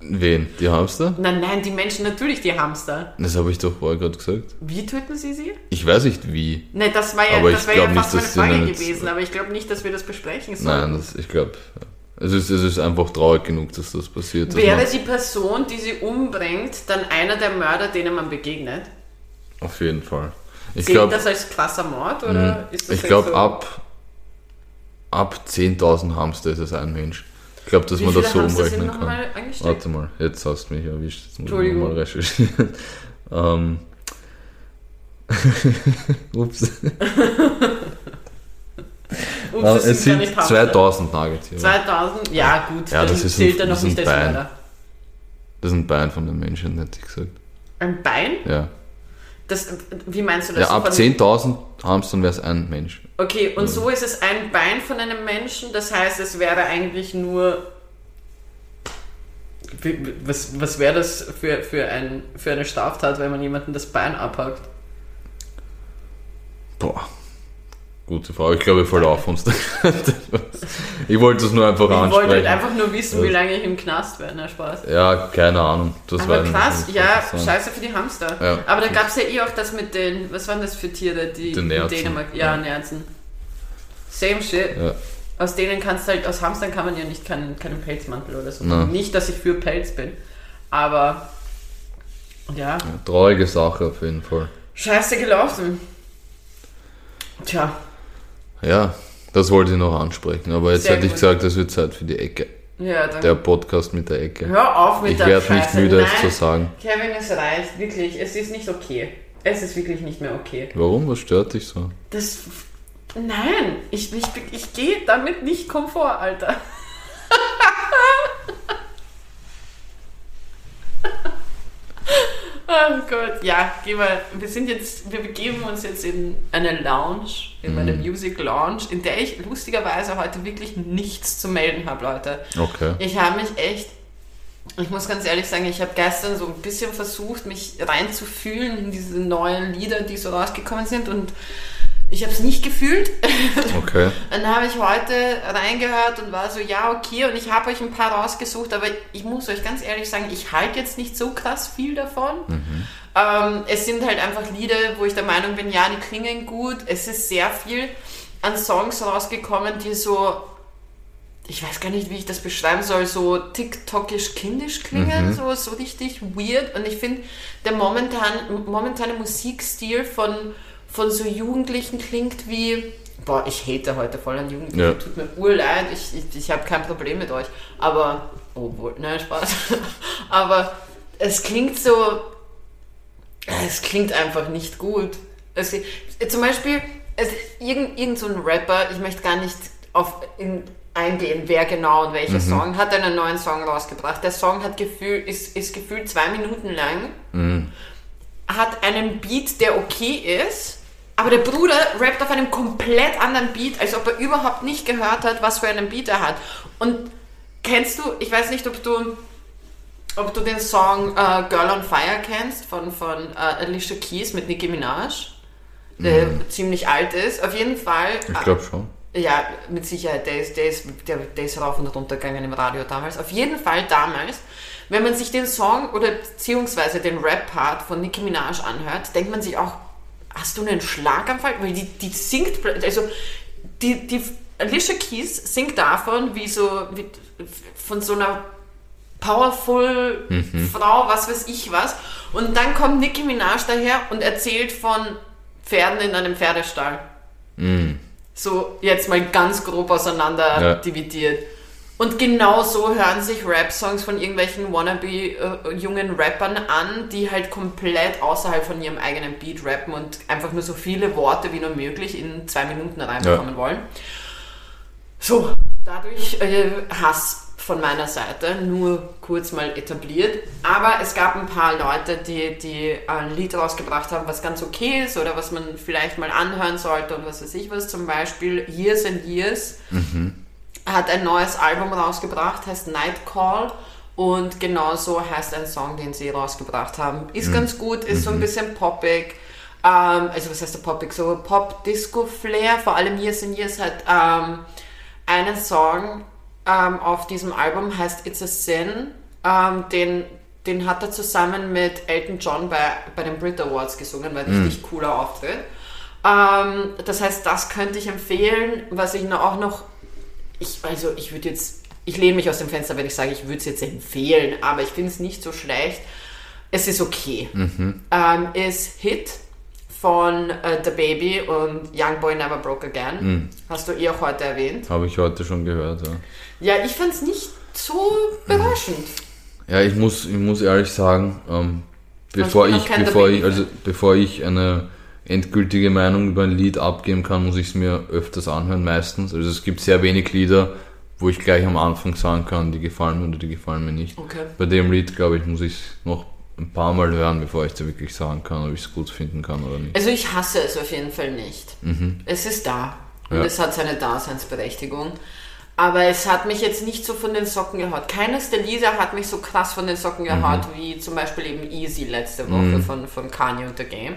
[SPEAKER 2] Wen? Die Hamster?
[SPEAKER 1] Nein, nein, die Menschen, natürlich die Hamster.
[SPEAKER 2] Das habe ich doch vorher gerade gesagt.
[SPEAKER 1] Wie töten sie sie?
[SPEAKER 2] Ich weiß nicht wie.
[SPEAKER 1] Nein, das war ja,
[SPEAKER 2] Aber
[SPEAKER 1] das
[SPEAKER 2] ich
[SPEAKER 1] war ja
[SPEAKER 2] glaub nicht,
[SPEAKER 1] fast meine Frage gewesen, aber ich glaube nicht, dass wir das besprechen sollen.
[SPEAKER 2] Nein, das, ich glaube. Es ist, es ist einfach traurig genug, dass das passiert.
[SPEAKER 1] Wäre die Person, die sie umbringt, dann einer der Mörder, denen man begegnet?
[SPEAKER 2] Auf jeden Fall. Ich
[SPEAKER 1] Zählt
[SPEAKER 2] glaube,
[SPEAKER 1] das als krasser Mord oder ist das
[SPEAKER 2] ich glaube
[SPEAKER 1] so?
[SPEAKER 2] ab ab 10.000 Hamster ist es ein Mensch. Ich glaube, dass
[SPEAKER 1] Wie
[SPEAKER 2] man das so
[SPEAKER 1] Hamster
[SPEAKER 2] umrechnen kann.
[SPEAKER 1] mal?
[SPEAKER 2] Warte mal, jetzt hast du mich erwischt. Jetzt muss ich nochmal recherchieren. ähm. Ups.
[SPEAKER 1] Ups,
[SPEAKER 2] Ah, es
[SPEAKER 1] sind gar
[SPEAKER 2] sind
[SPEAKER 1] nicht Hamster.
[SPEAKER 2] 2000 Nagetiere.
[SPEAKER 1] 2000? Ja, gut.
[SPEAKER 2] Ja,
[SPEAKER 1] dann
[SPEAKER 2] das ist
[SPEAKER 1] zählt
[SPEAKER 2] ein-
[SPEAKER 1] er noch nicht als
[SPEAKER 2] Bein.
[SPEAKER 1] Mörder.
[SPEAKER 2] Das ist ein Bein von den Menschen, hätte ich gesagt.
[SPEAKER 1] Ein Bein?
[SPEAKER 2] Ja,
[SPEAKER 1] Das, wie meinst du das?
[SPEAKER 2] ja ab
[SPEAKER 1] von-
[SPEAKER 2] 10.000 Hamstern wäre es ein Mensch.
[SPEAKER 1] Okay, und so ist es ein Bein von einem Menschen, das heißt, es wäre eigentlich nur. Was, was wäre das für, für, ein, für eine Straftat, wenn man jemanden das Bein abhackt?
[SPEAKER 2] Boah. Gute Frage. Ich glaube, ich falle auf uns. ich wollte es nur einfach
[SPEAKER 1] Ich wollte halt
[SPEAKER 2] ansprechen.
[SPEAKER 1] einfach nur wissen, wie
[SPEAKER 2] Ja.
[SPEAKER 1] lange ich im Knast wäre. Na, Spaß.
[SPEAKER 2] ja, keine Ahnung. Das
[SPEAKER 1] Aber
[SPEAKER 2] war
[SPEAKER 1] krass, ja, scheiße für die Hamster.
[SPEAKER 2] Ja.
[SPEAKER 1] Aber da gab es ja eh auch das mit den, was waren das für Tiere, die
[SPEAKER 2] Die
[SPEAKER 1] in. Dänemark, ja,
[SPEAKER 2] Ja.
[SPEAKER 1] Nerzen. Same shit.
[SPEAKER 2] Ja.
[SPEAKER 1] Aus denen kannst du halt, aus Hamstern kann man ja nicht keinen, keinen Pelzmantel oder so.
[SPEAKER 2] Na.
[SPEAKER 1] Nicht, dass ich für Pelz bin. Aber ja,
[SPEAKER 2] Traurige Sache auf jeden Fall.
[SPEAKER 1] scheiße gelaufen. Tja,
[SPEAKER 2] Ja, das wollte ich noch ansprechen. Aber jetzt
[SPEAKER 1] Sehr
[SPEAKER 2] hätte ich
[SPEAKER 1] gut.
[SPEAKER 2] gesagt, es wird Zeit für die Ecke.
[SPEAKER 1] ja, dann
[SPEAKER 2] Der Podcast mit der Ecke.
[SPEAKER 1] hör auf mit
[SPEAKER 2] Ich
[SPEAKER 1] der
[SPEAKER 2] werde nicht müde, es
[SPEAKER 1] Nein,
[SPEAKER 2] zu sagen.
[SPEAKER 1] Kevin, es reicht, wirklich. Es ist nicht okay. Es ist wirklich nicht mehr okay.
[SPEAKER 2] Warum? Was stört dich so?
[SPEAKER 1] Das. Nein, ich, ich, ich gehe damit nicht komfort, Alter. Oh Gott, ja, geh mal. Wir sind jetzt, wir begeben uns jetzt in eine Lounge, in meine Music Lounge, in der ich lustigerweise heute wirklich nichts zu melden habe, Leute.
[SPEAKER 2] Okay.
[SPEAKER 1] Ich habe mich echt, ich muss ganz ehrlich sagen, ich habe gestern so ein bisschen versucht, mich reinzufühlen in diese neuen Lieder, die so rausgekommen sind und ich habe es nicht gefühlt.
[SPEAKER 2] Okay.
[SPEAKER 1] Dann habe ich heute reingehört und war so, ja, okay, und ich habe euch ein paar rausgesucht, aber ich muss euch ganz ehrlich sagen, ich halte jetzt nicht so krass viel davon. Ähm, es sind halt einfach Lieder, wo ich der Meinung bin, ja, die klingen gut. Es ist sehr viel an Songs rausgekommen, die so, ich weiß gar nicht, wie ich das beschreiben soll, so tiktokisch kindisch klingen, so, so richtig weird. Und ich finde, der momentan, momentane Musikstil von, von so Jugendlichen klingt wie, boah, ich hate heute voll an Jugendlichen,
[SPEAKER 2] Ja.
[SPEAKER 1] tut mir urleid, ich, ich, ich habe kein Problem mit euch, aber, oh, wohl, nein, Spaß, aber es klingt so, es klingt einfach nicht gut. Es, zum Beispiel, es, irgend, irgend so ein Rapper, ich möchte gar nicht auf in, eingehen, wer genau und welcher Song, hat einen neuen Song rausgebracht. Der Song hat Gefühl, ist, ist gefühlt zwei Minuten lang, hat einen Beat, der okay ist, aber der Bruder rappt auf einem komplett anderen Beat, als ob er überhaupt nicht gehört hat, was für einen Beat er hat. Und kennst du, ich weiß nicht, ob du ob du den Song äh, Girl on Fire kennst von, von äh, Alicia Keys mit Nicki Minaj, der ziemlich alt ist. Auf jeden Fall.
[SPEAKER 2] Ich glaube schon.
[SPEAKER 1] Ja, mit Sicherheit, der ist, der, ist, der, der ist rauf und runter gegangen im Radio damals. Auf jeden Fall damals, wenn man sich den Song oder beziehungsweise den Rap-Part von Nicki Minaj anhört, denkt man sich auch, hast du einen Schlaganfall? Weil die, die singt, also die, die Alicia Keys singt davon, wie so, wie, von so einer powerful Frau, was weiß ich was. Und dann kommt Nicki Minaj daher und erzählt von Pferden in einem Pferdestall. So jetzt mal ganz grob auseinander
[SPEAKER 2] Ja.
[SPEAKER 1] dividiert. Und genau so hören sich Rap-Songs von irgendwelchen wannabe äh, jungen Rappern an, die halt komplett außerhalb von ihrem eigenen Beat rappen und einfach nur so viele Worte wie nur möglich in zwei Minuten reinbekommen wollen. So, dadurch äh, Hass von meiner Seite, nur kurz mal etabliert. Aber es gab ein paar Leute, die, die ein Lied rausgebracht haben, was ganz okay ist oder was man vielleicht mal anhören sollte und was weiß ich was. Zum Beispiel Years and Years hat ein neues Album rausgebracht, heißt Night Call. Und genauso heißt ein Song, den sie rausgebracht haben. Ist ganz gut, ist so ein bisschen poppig. Ähm, also was heißt der poppig? So Pop-Disco-Flair. Vor allem Years and Years hat ähm, einen Song ähm, auf diesem Album, heißt It's a Sin. Ähm, den, den hat er zusammen mit Elton John bei, bei den Brit Awards gesungen, war ein richtig cooler Auftritt. Ähm, das heißt, das könnte ich empfehlen. Was ich auch noch ich, also ich würde jetzt, ich lehne mich aus dem Fenster, wenn ich sage, ich würde es jetzt empfehlen, aber ich finde es nicht so schlecht. Es ist okay. Ähm, ist Hit von äh, The Baby und Young Boy Never Broke Again. Hast du eh auch heute erwähnt.
[SPEAKER 2] Habe ich heute schon gehört, ja.
[SPEAKER 1] Ja, ich fand es nicht so überraschend.
[SPEAKER 2] Ja, ich muss, ich muss ehrlich sagen, ähm, bevor,
[SPEAKER 1] ich
[SPEAKER 2] bevor, ich, also, bevor ich eine endgültige Meinung über ein Lied abgeben kann, muss ich es mir öfters anhören, meistens. Also es gibt sehr wenig Lieder, wo ich gleich am Anfang sagen kann, die gefallen mir oder die gefallen mir nicht.
[SPEAKER 1] Okay.
[SPEAKER 2] Bei dem Lied, glaube ich, muss ich es noch ein paar Mal hören, bevor ich da wirklich sagen kann, ob ich es gut finden kann oder nicht.
[SPEAKER 1] Also ich hasse es auf jeden Fall nicht. Es ist da und
[SPEAKER 2] Ja.
[SPEAKER 1] es hat seine Daseinsberechtigung. Aber es hat mich jetzt nicht so von den Socken gehaut. Keines der Lieder hat mich so krass von den Socken gehaut, wie zum Beispiel eben Easy letzte Woche von, von Kanye und The Game.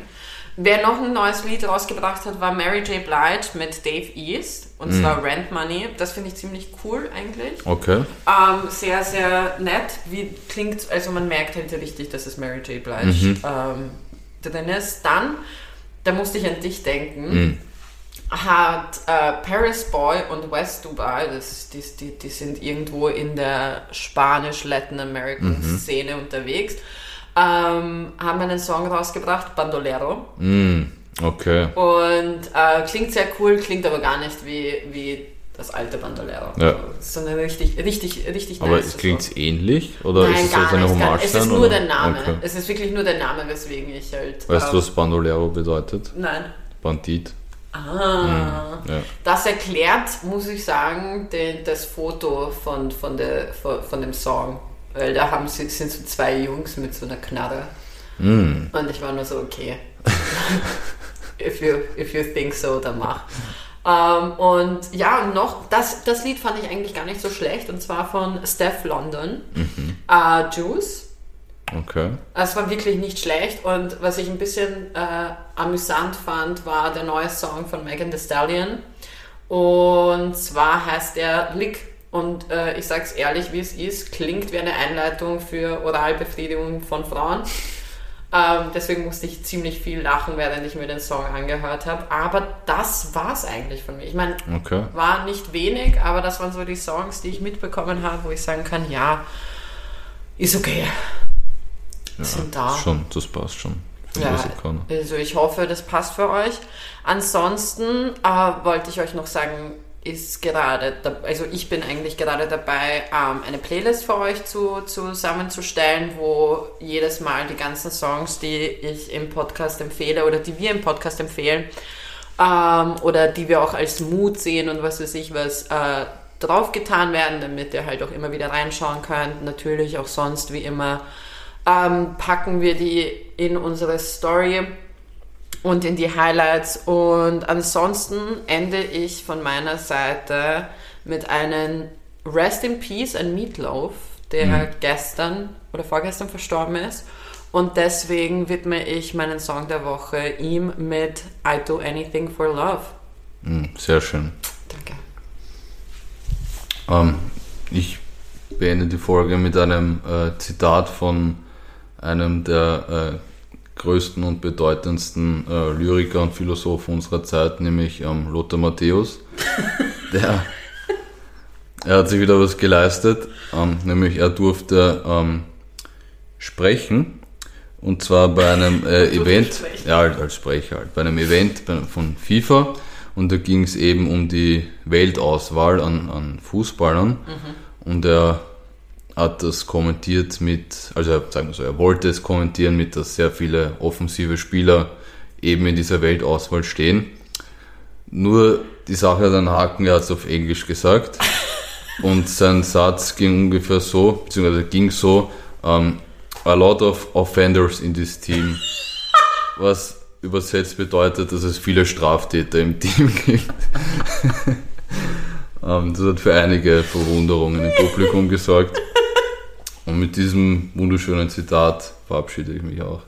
[SPEAKER 1] Wer noch ein neues Lied rausgebracht hat, war Mary J. Blige mit Dave East. Und zwar Rent Money. Das finde ich ziemlich cool eigentlich.
[SPEAKER 2] Okay.
[SPEAKER 1] Ähm, sehr, sehr nett. Wie klingt, also man merkt halt richtig, dass es Mary J. Blige ähm, drin ist. Dann, da musste ich an dich denken, hat äh, Paris Boy und West Dubai, das, die, die, die sind irgendwo in der Spanisch-Latin-American-Szene unterwegs, ähm, haben einen Song rausgebracht, Bandolero.
[SPEAKER 2] Mm, okay.
[SPEAKER 1] Und äh, klingt sehr cool, klingt aber gar nicht wie, wie das alte Bandolero.
[SPEAKER 2] Ja.
[SPEAKER 1] Sondern richtig, richtig, richtig
[SPEAKER 2] Aber
[SPEAKER 1] nice.
[SPEAKER 2] es klingt ähnlich oder
[SPEAKER 1] Nein,
[SPEAKER 2] ist es so eine Hommage.
[SPEAKER 1] Es ist nur
[SPEAKER 2] oder?
[SPEAKER 1] der Name.
[SPEAKER 2] Okay.
[SPEAKER 1] Es ist wirklich nur der Name, weswegen ich halt.
[SPEAKER 2] Weißt
[SPEAKER 1] ähm,
[SPEAKER 2] du, was Bandolero bedeutet?
[SPEAKER 1] Nein.
[SPEAKER 2] Bandit.
[SPEAKER 1] Ah.
[SPEAKER 2] Ja.
[SPEAKER 1] Das erklärt, muss ich sagen, den, das Foto von, von, der, von, von dem Song. Weil da haben sie, sind so zwei Jungs mit so einer Knarre.
[SPEAKER 2] Mm.
[SPEAKER 1] Und ich war nur so, okay. if, you, if you think so, dann mach. Ähm, und ja, und noch, das, das Lied fand ich eigentlich gar nicht so schlecht. Und zwar von Steph London. Äh, Juice.
[SPEAKER 2] Okay.
[SPEAKER 1] Es war wirklich nicht schlecht und was ich ein bisschen äh, amüsant fand, war der neue Song von Megan Thee Stallion. Und zwar heißt der Lick. Und äh, ich sag's ehrlich, wie es ist, klingt wie eine Einleitung für Oralbefriedigung von Frauen. Ähm, deswegen musste ich ziemlich viel lachen, während ich mir den Song angehört habe. Aber das war's eigentlich von mir. Ich meine,
[SPEAKER 2] Okay.
[SPEAKER 1] war nicht wenig, aber das waren so die Songs, die ich mitbekommen habe, wo ich sagen kann, ja, ist okay.
[SPEAKER 2] Ja,
[SPEAKER 1] Sind da.
[SPEAKER 2] Schon, das passt schon.
[SPEAKER 1] Ja, also ich hoffe, das passt für euch. Ansonsten äh, wollte ich euch noch sagen, ist gerade, also ich bin eigentlich gerade dabei, ähm, eine Playlist für euch zu, zusammenzustellen, wo jedes Mal die ganzen Songs, die ich im Podcast empfehle oder die wir im Podcast empfehlen, ähm, oder die wir auch als Mood sehen und was weiß ich was, äh, draufgetan werden, damit ihr halt auch immer wieder reinschauen könnt. Natürlich auch sonst wie immer ähm, packen wir die in unsere Story und in die Highlights. Und ansonsten ende ich von meiner Seite mit einem Rest in Peace an Meatloaf, der gestern oder vorgestern verstorben ist. Und deswegen widme ich meinen Song der Woche ihm mit I Do Anything for Love.
[SPEAKER 2] Mm, sehr schön.
[SPEAKER 1] Danke.
[SPEAKER 2] Ähm, ich beende die Folge mit einem äh, Zitat von einem der äh, größten und bedeutendsten äh, Lyriker und Philosophen unserer Zeit, nämlich ähm, Lothar Matthäus. Der, er hat sich wieder was geleistet, ähm, nämlich er durfte ähm, sprechen. Und zwar bei einem äh, Event, ja als Sprecher halt, bei einem Event von FIFA. Und da ging es eben um die Weltauswahl an, an Fußballern. Und er hat das kommentiert mit, also er- sagen wir so, er wollte es kommentieren mit, dass sehr viele offensive Spieler eben in dieser Weltauswahl stehen. Nur die Sache hat einen Haken, er hat es auf Englisch gesagt. Und sein Satz ging ungefähr so, beziehungsweise ging so, ähm, a lot of offenders in this team. Was übersetzt bedeutet, dass es viele Straftäter im Team gibt. ähm, das hat für einige Verwunderungen im Publikum gesorgt. Und mit diesem wunderschönen Zitat verabschiede ich mich auch.